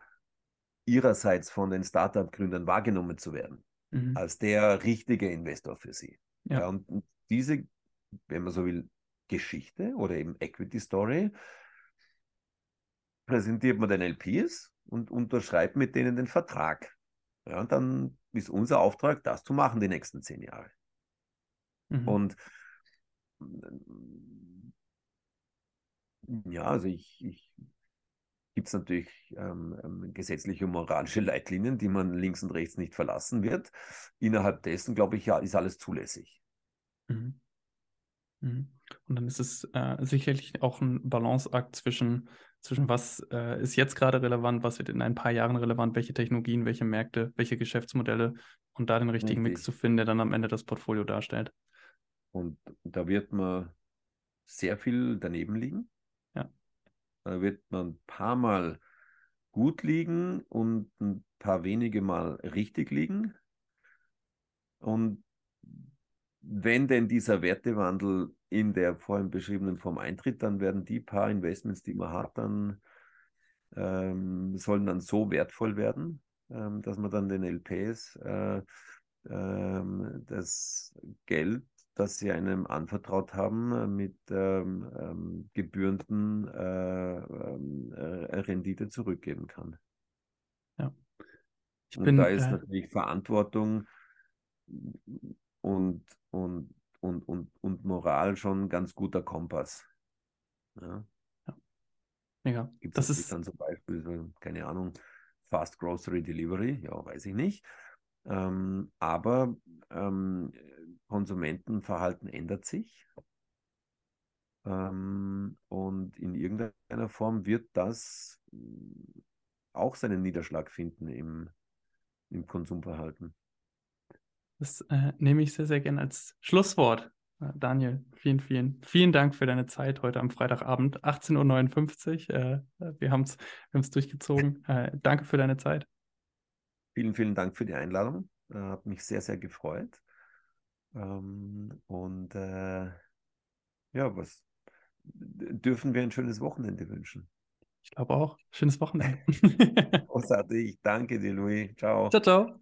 ihrerseits von den Startup-Gründern wahrgenommen zu werden, mhm. als der richtige Investor für sie. Ja. ja. und diese, wenn man so will, Geschichte oder eben Equity Story präsentiert man den LPs und unterschreibt mit denen den Vertrag. Ja, und dann ist unser Auftrag, das zu machen die nächsten zehn Jahre. Mhm. Und ja, also ich, ich gibt es natürlich ähm, ähm, gesetzliche und moralische Leitlinien, die man links und rechts nicht verlassen wird. Innerhalb dessen, glaube ich, ja, ist alles zulässig. Mhm. Mhm. Und dann ist es äh, sicherlich auch ein Balanceakt zwischen, zwischen was äh, ist jetzt gerade relevant, was wird in ein paar Jahren relevant, welche Technologien, welche Märkte, welche Geschäftsmodelle und da den richtigen Richtig. Mix zu finden, der dann am Ende das Portfolio darstellt. Und da wird man sehr viel daneben liegen. Da wird man ein paar Mal gut liegen und ein paar wenige Mal richtig liegen. Und wenn denn dieser Wertewandel in der vorhin beschriebenen Form eintritt, dann werden die paar Investments, die man hat, dann ähm, sollen dann so wertvoll werden, ähm, dass man dann den LPs äh, ähm, das Geld, das sie einem anvertraut haben, mit ähm, ähm, gebührenden äh, ähm, äh, Rendite zurückgeben kann. Ja. Ich und bin, da ist äh... natürlich Verantwortung und, und und, und, und Moral schon ein ganz guter Kompass. Ja. Ja, Gibt das ist, dann zum Beispiel, keine Ahnung, Fast Grocery Delivery? Ja, weiß ich nicht. Ähm, aber ähm, Konsumentenverhalten ändert sich. Ähm, und in irgendeiner Form wird das äh, auch seinen Niederschlag finden im, im Konsumverhalten. das äh, nehme ich sehr, sehr gerne als Schlusswort. Äh, Daniel, vielen, vielen, vielen Dank für deine Zeit heute am Freitagabend, 18.59 Uhr. Äh, wir haben es wir durchgezogen. Äh, danke für deine Zeit. Vielen, vielen Dank für die Einladung. Hat mich sehr, sehr gefreut. Ähm, und äh, ja, was dürfen wir ein schönes Wochenende wünschen? Ich glaube auch. Schönes Wochenende. Großartig. Danke dir, Louis. Ciao. ciao, ciao.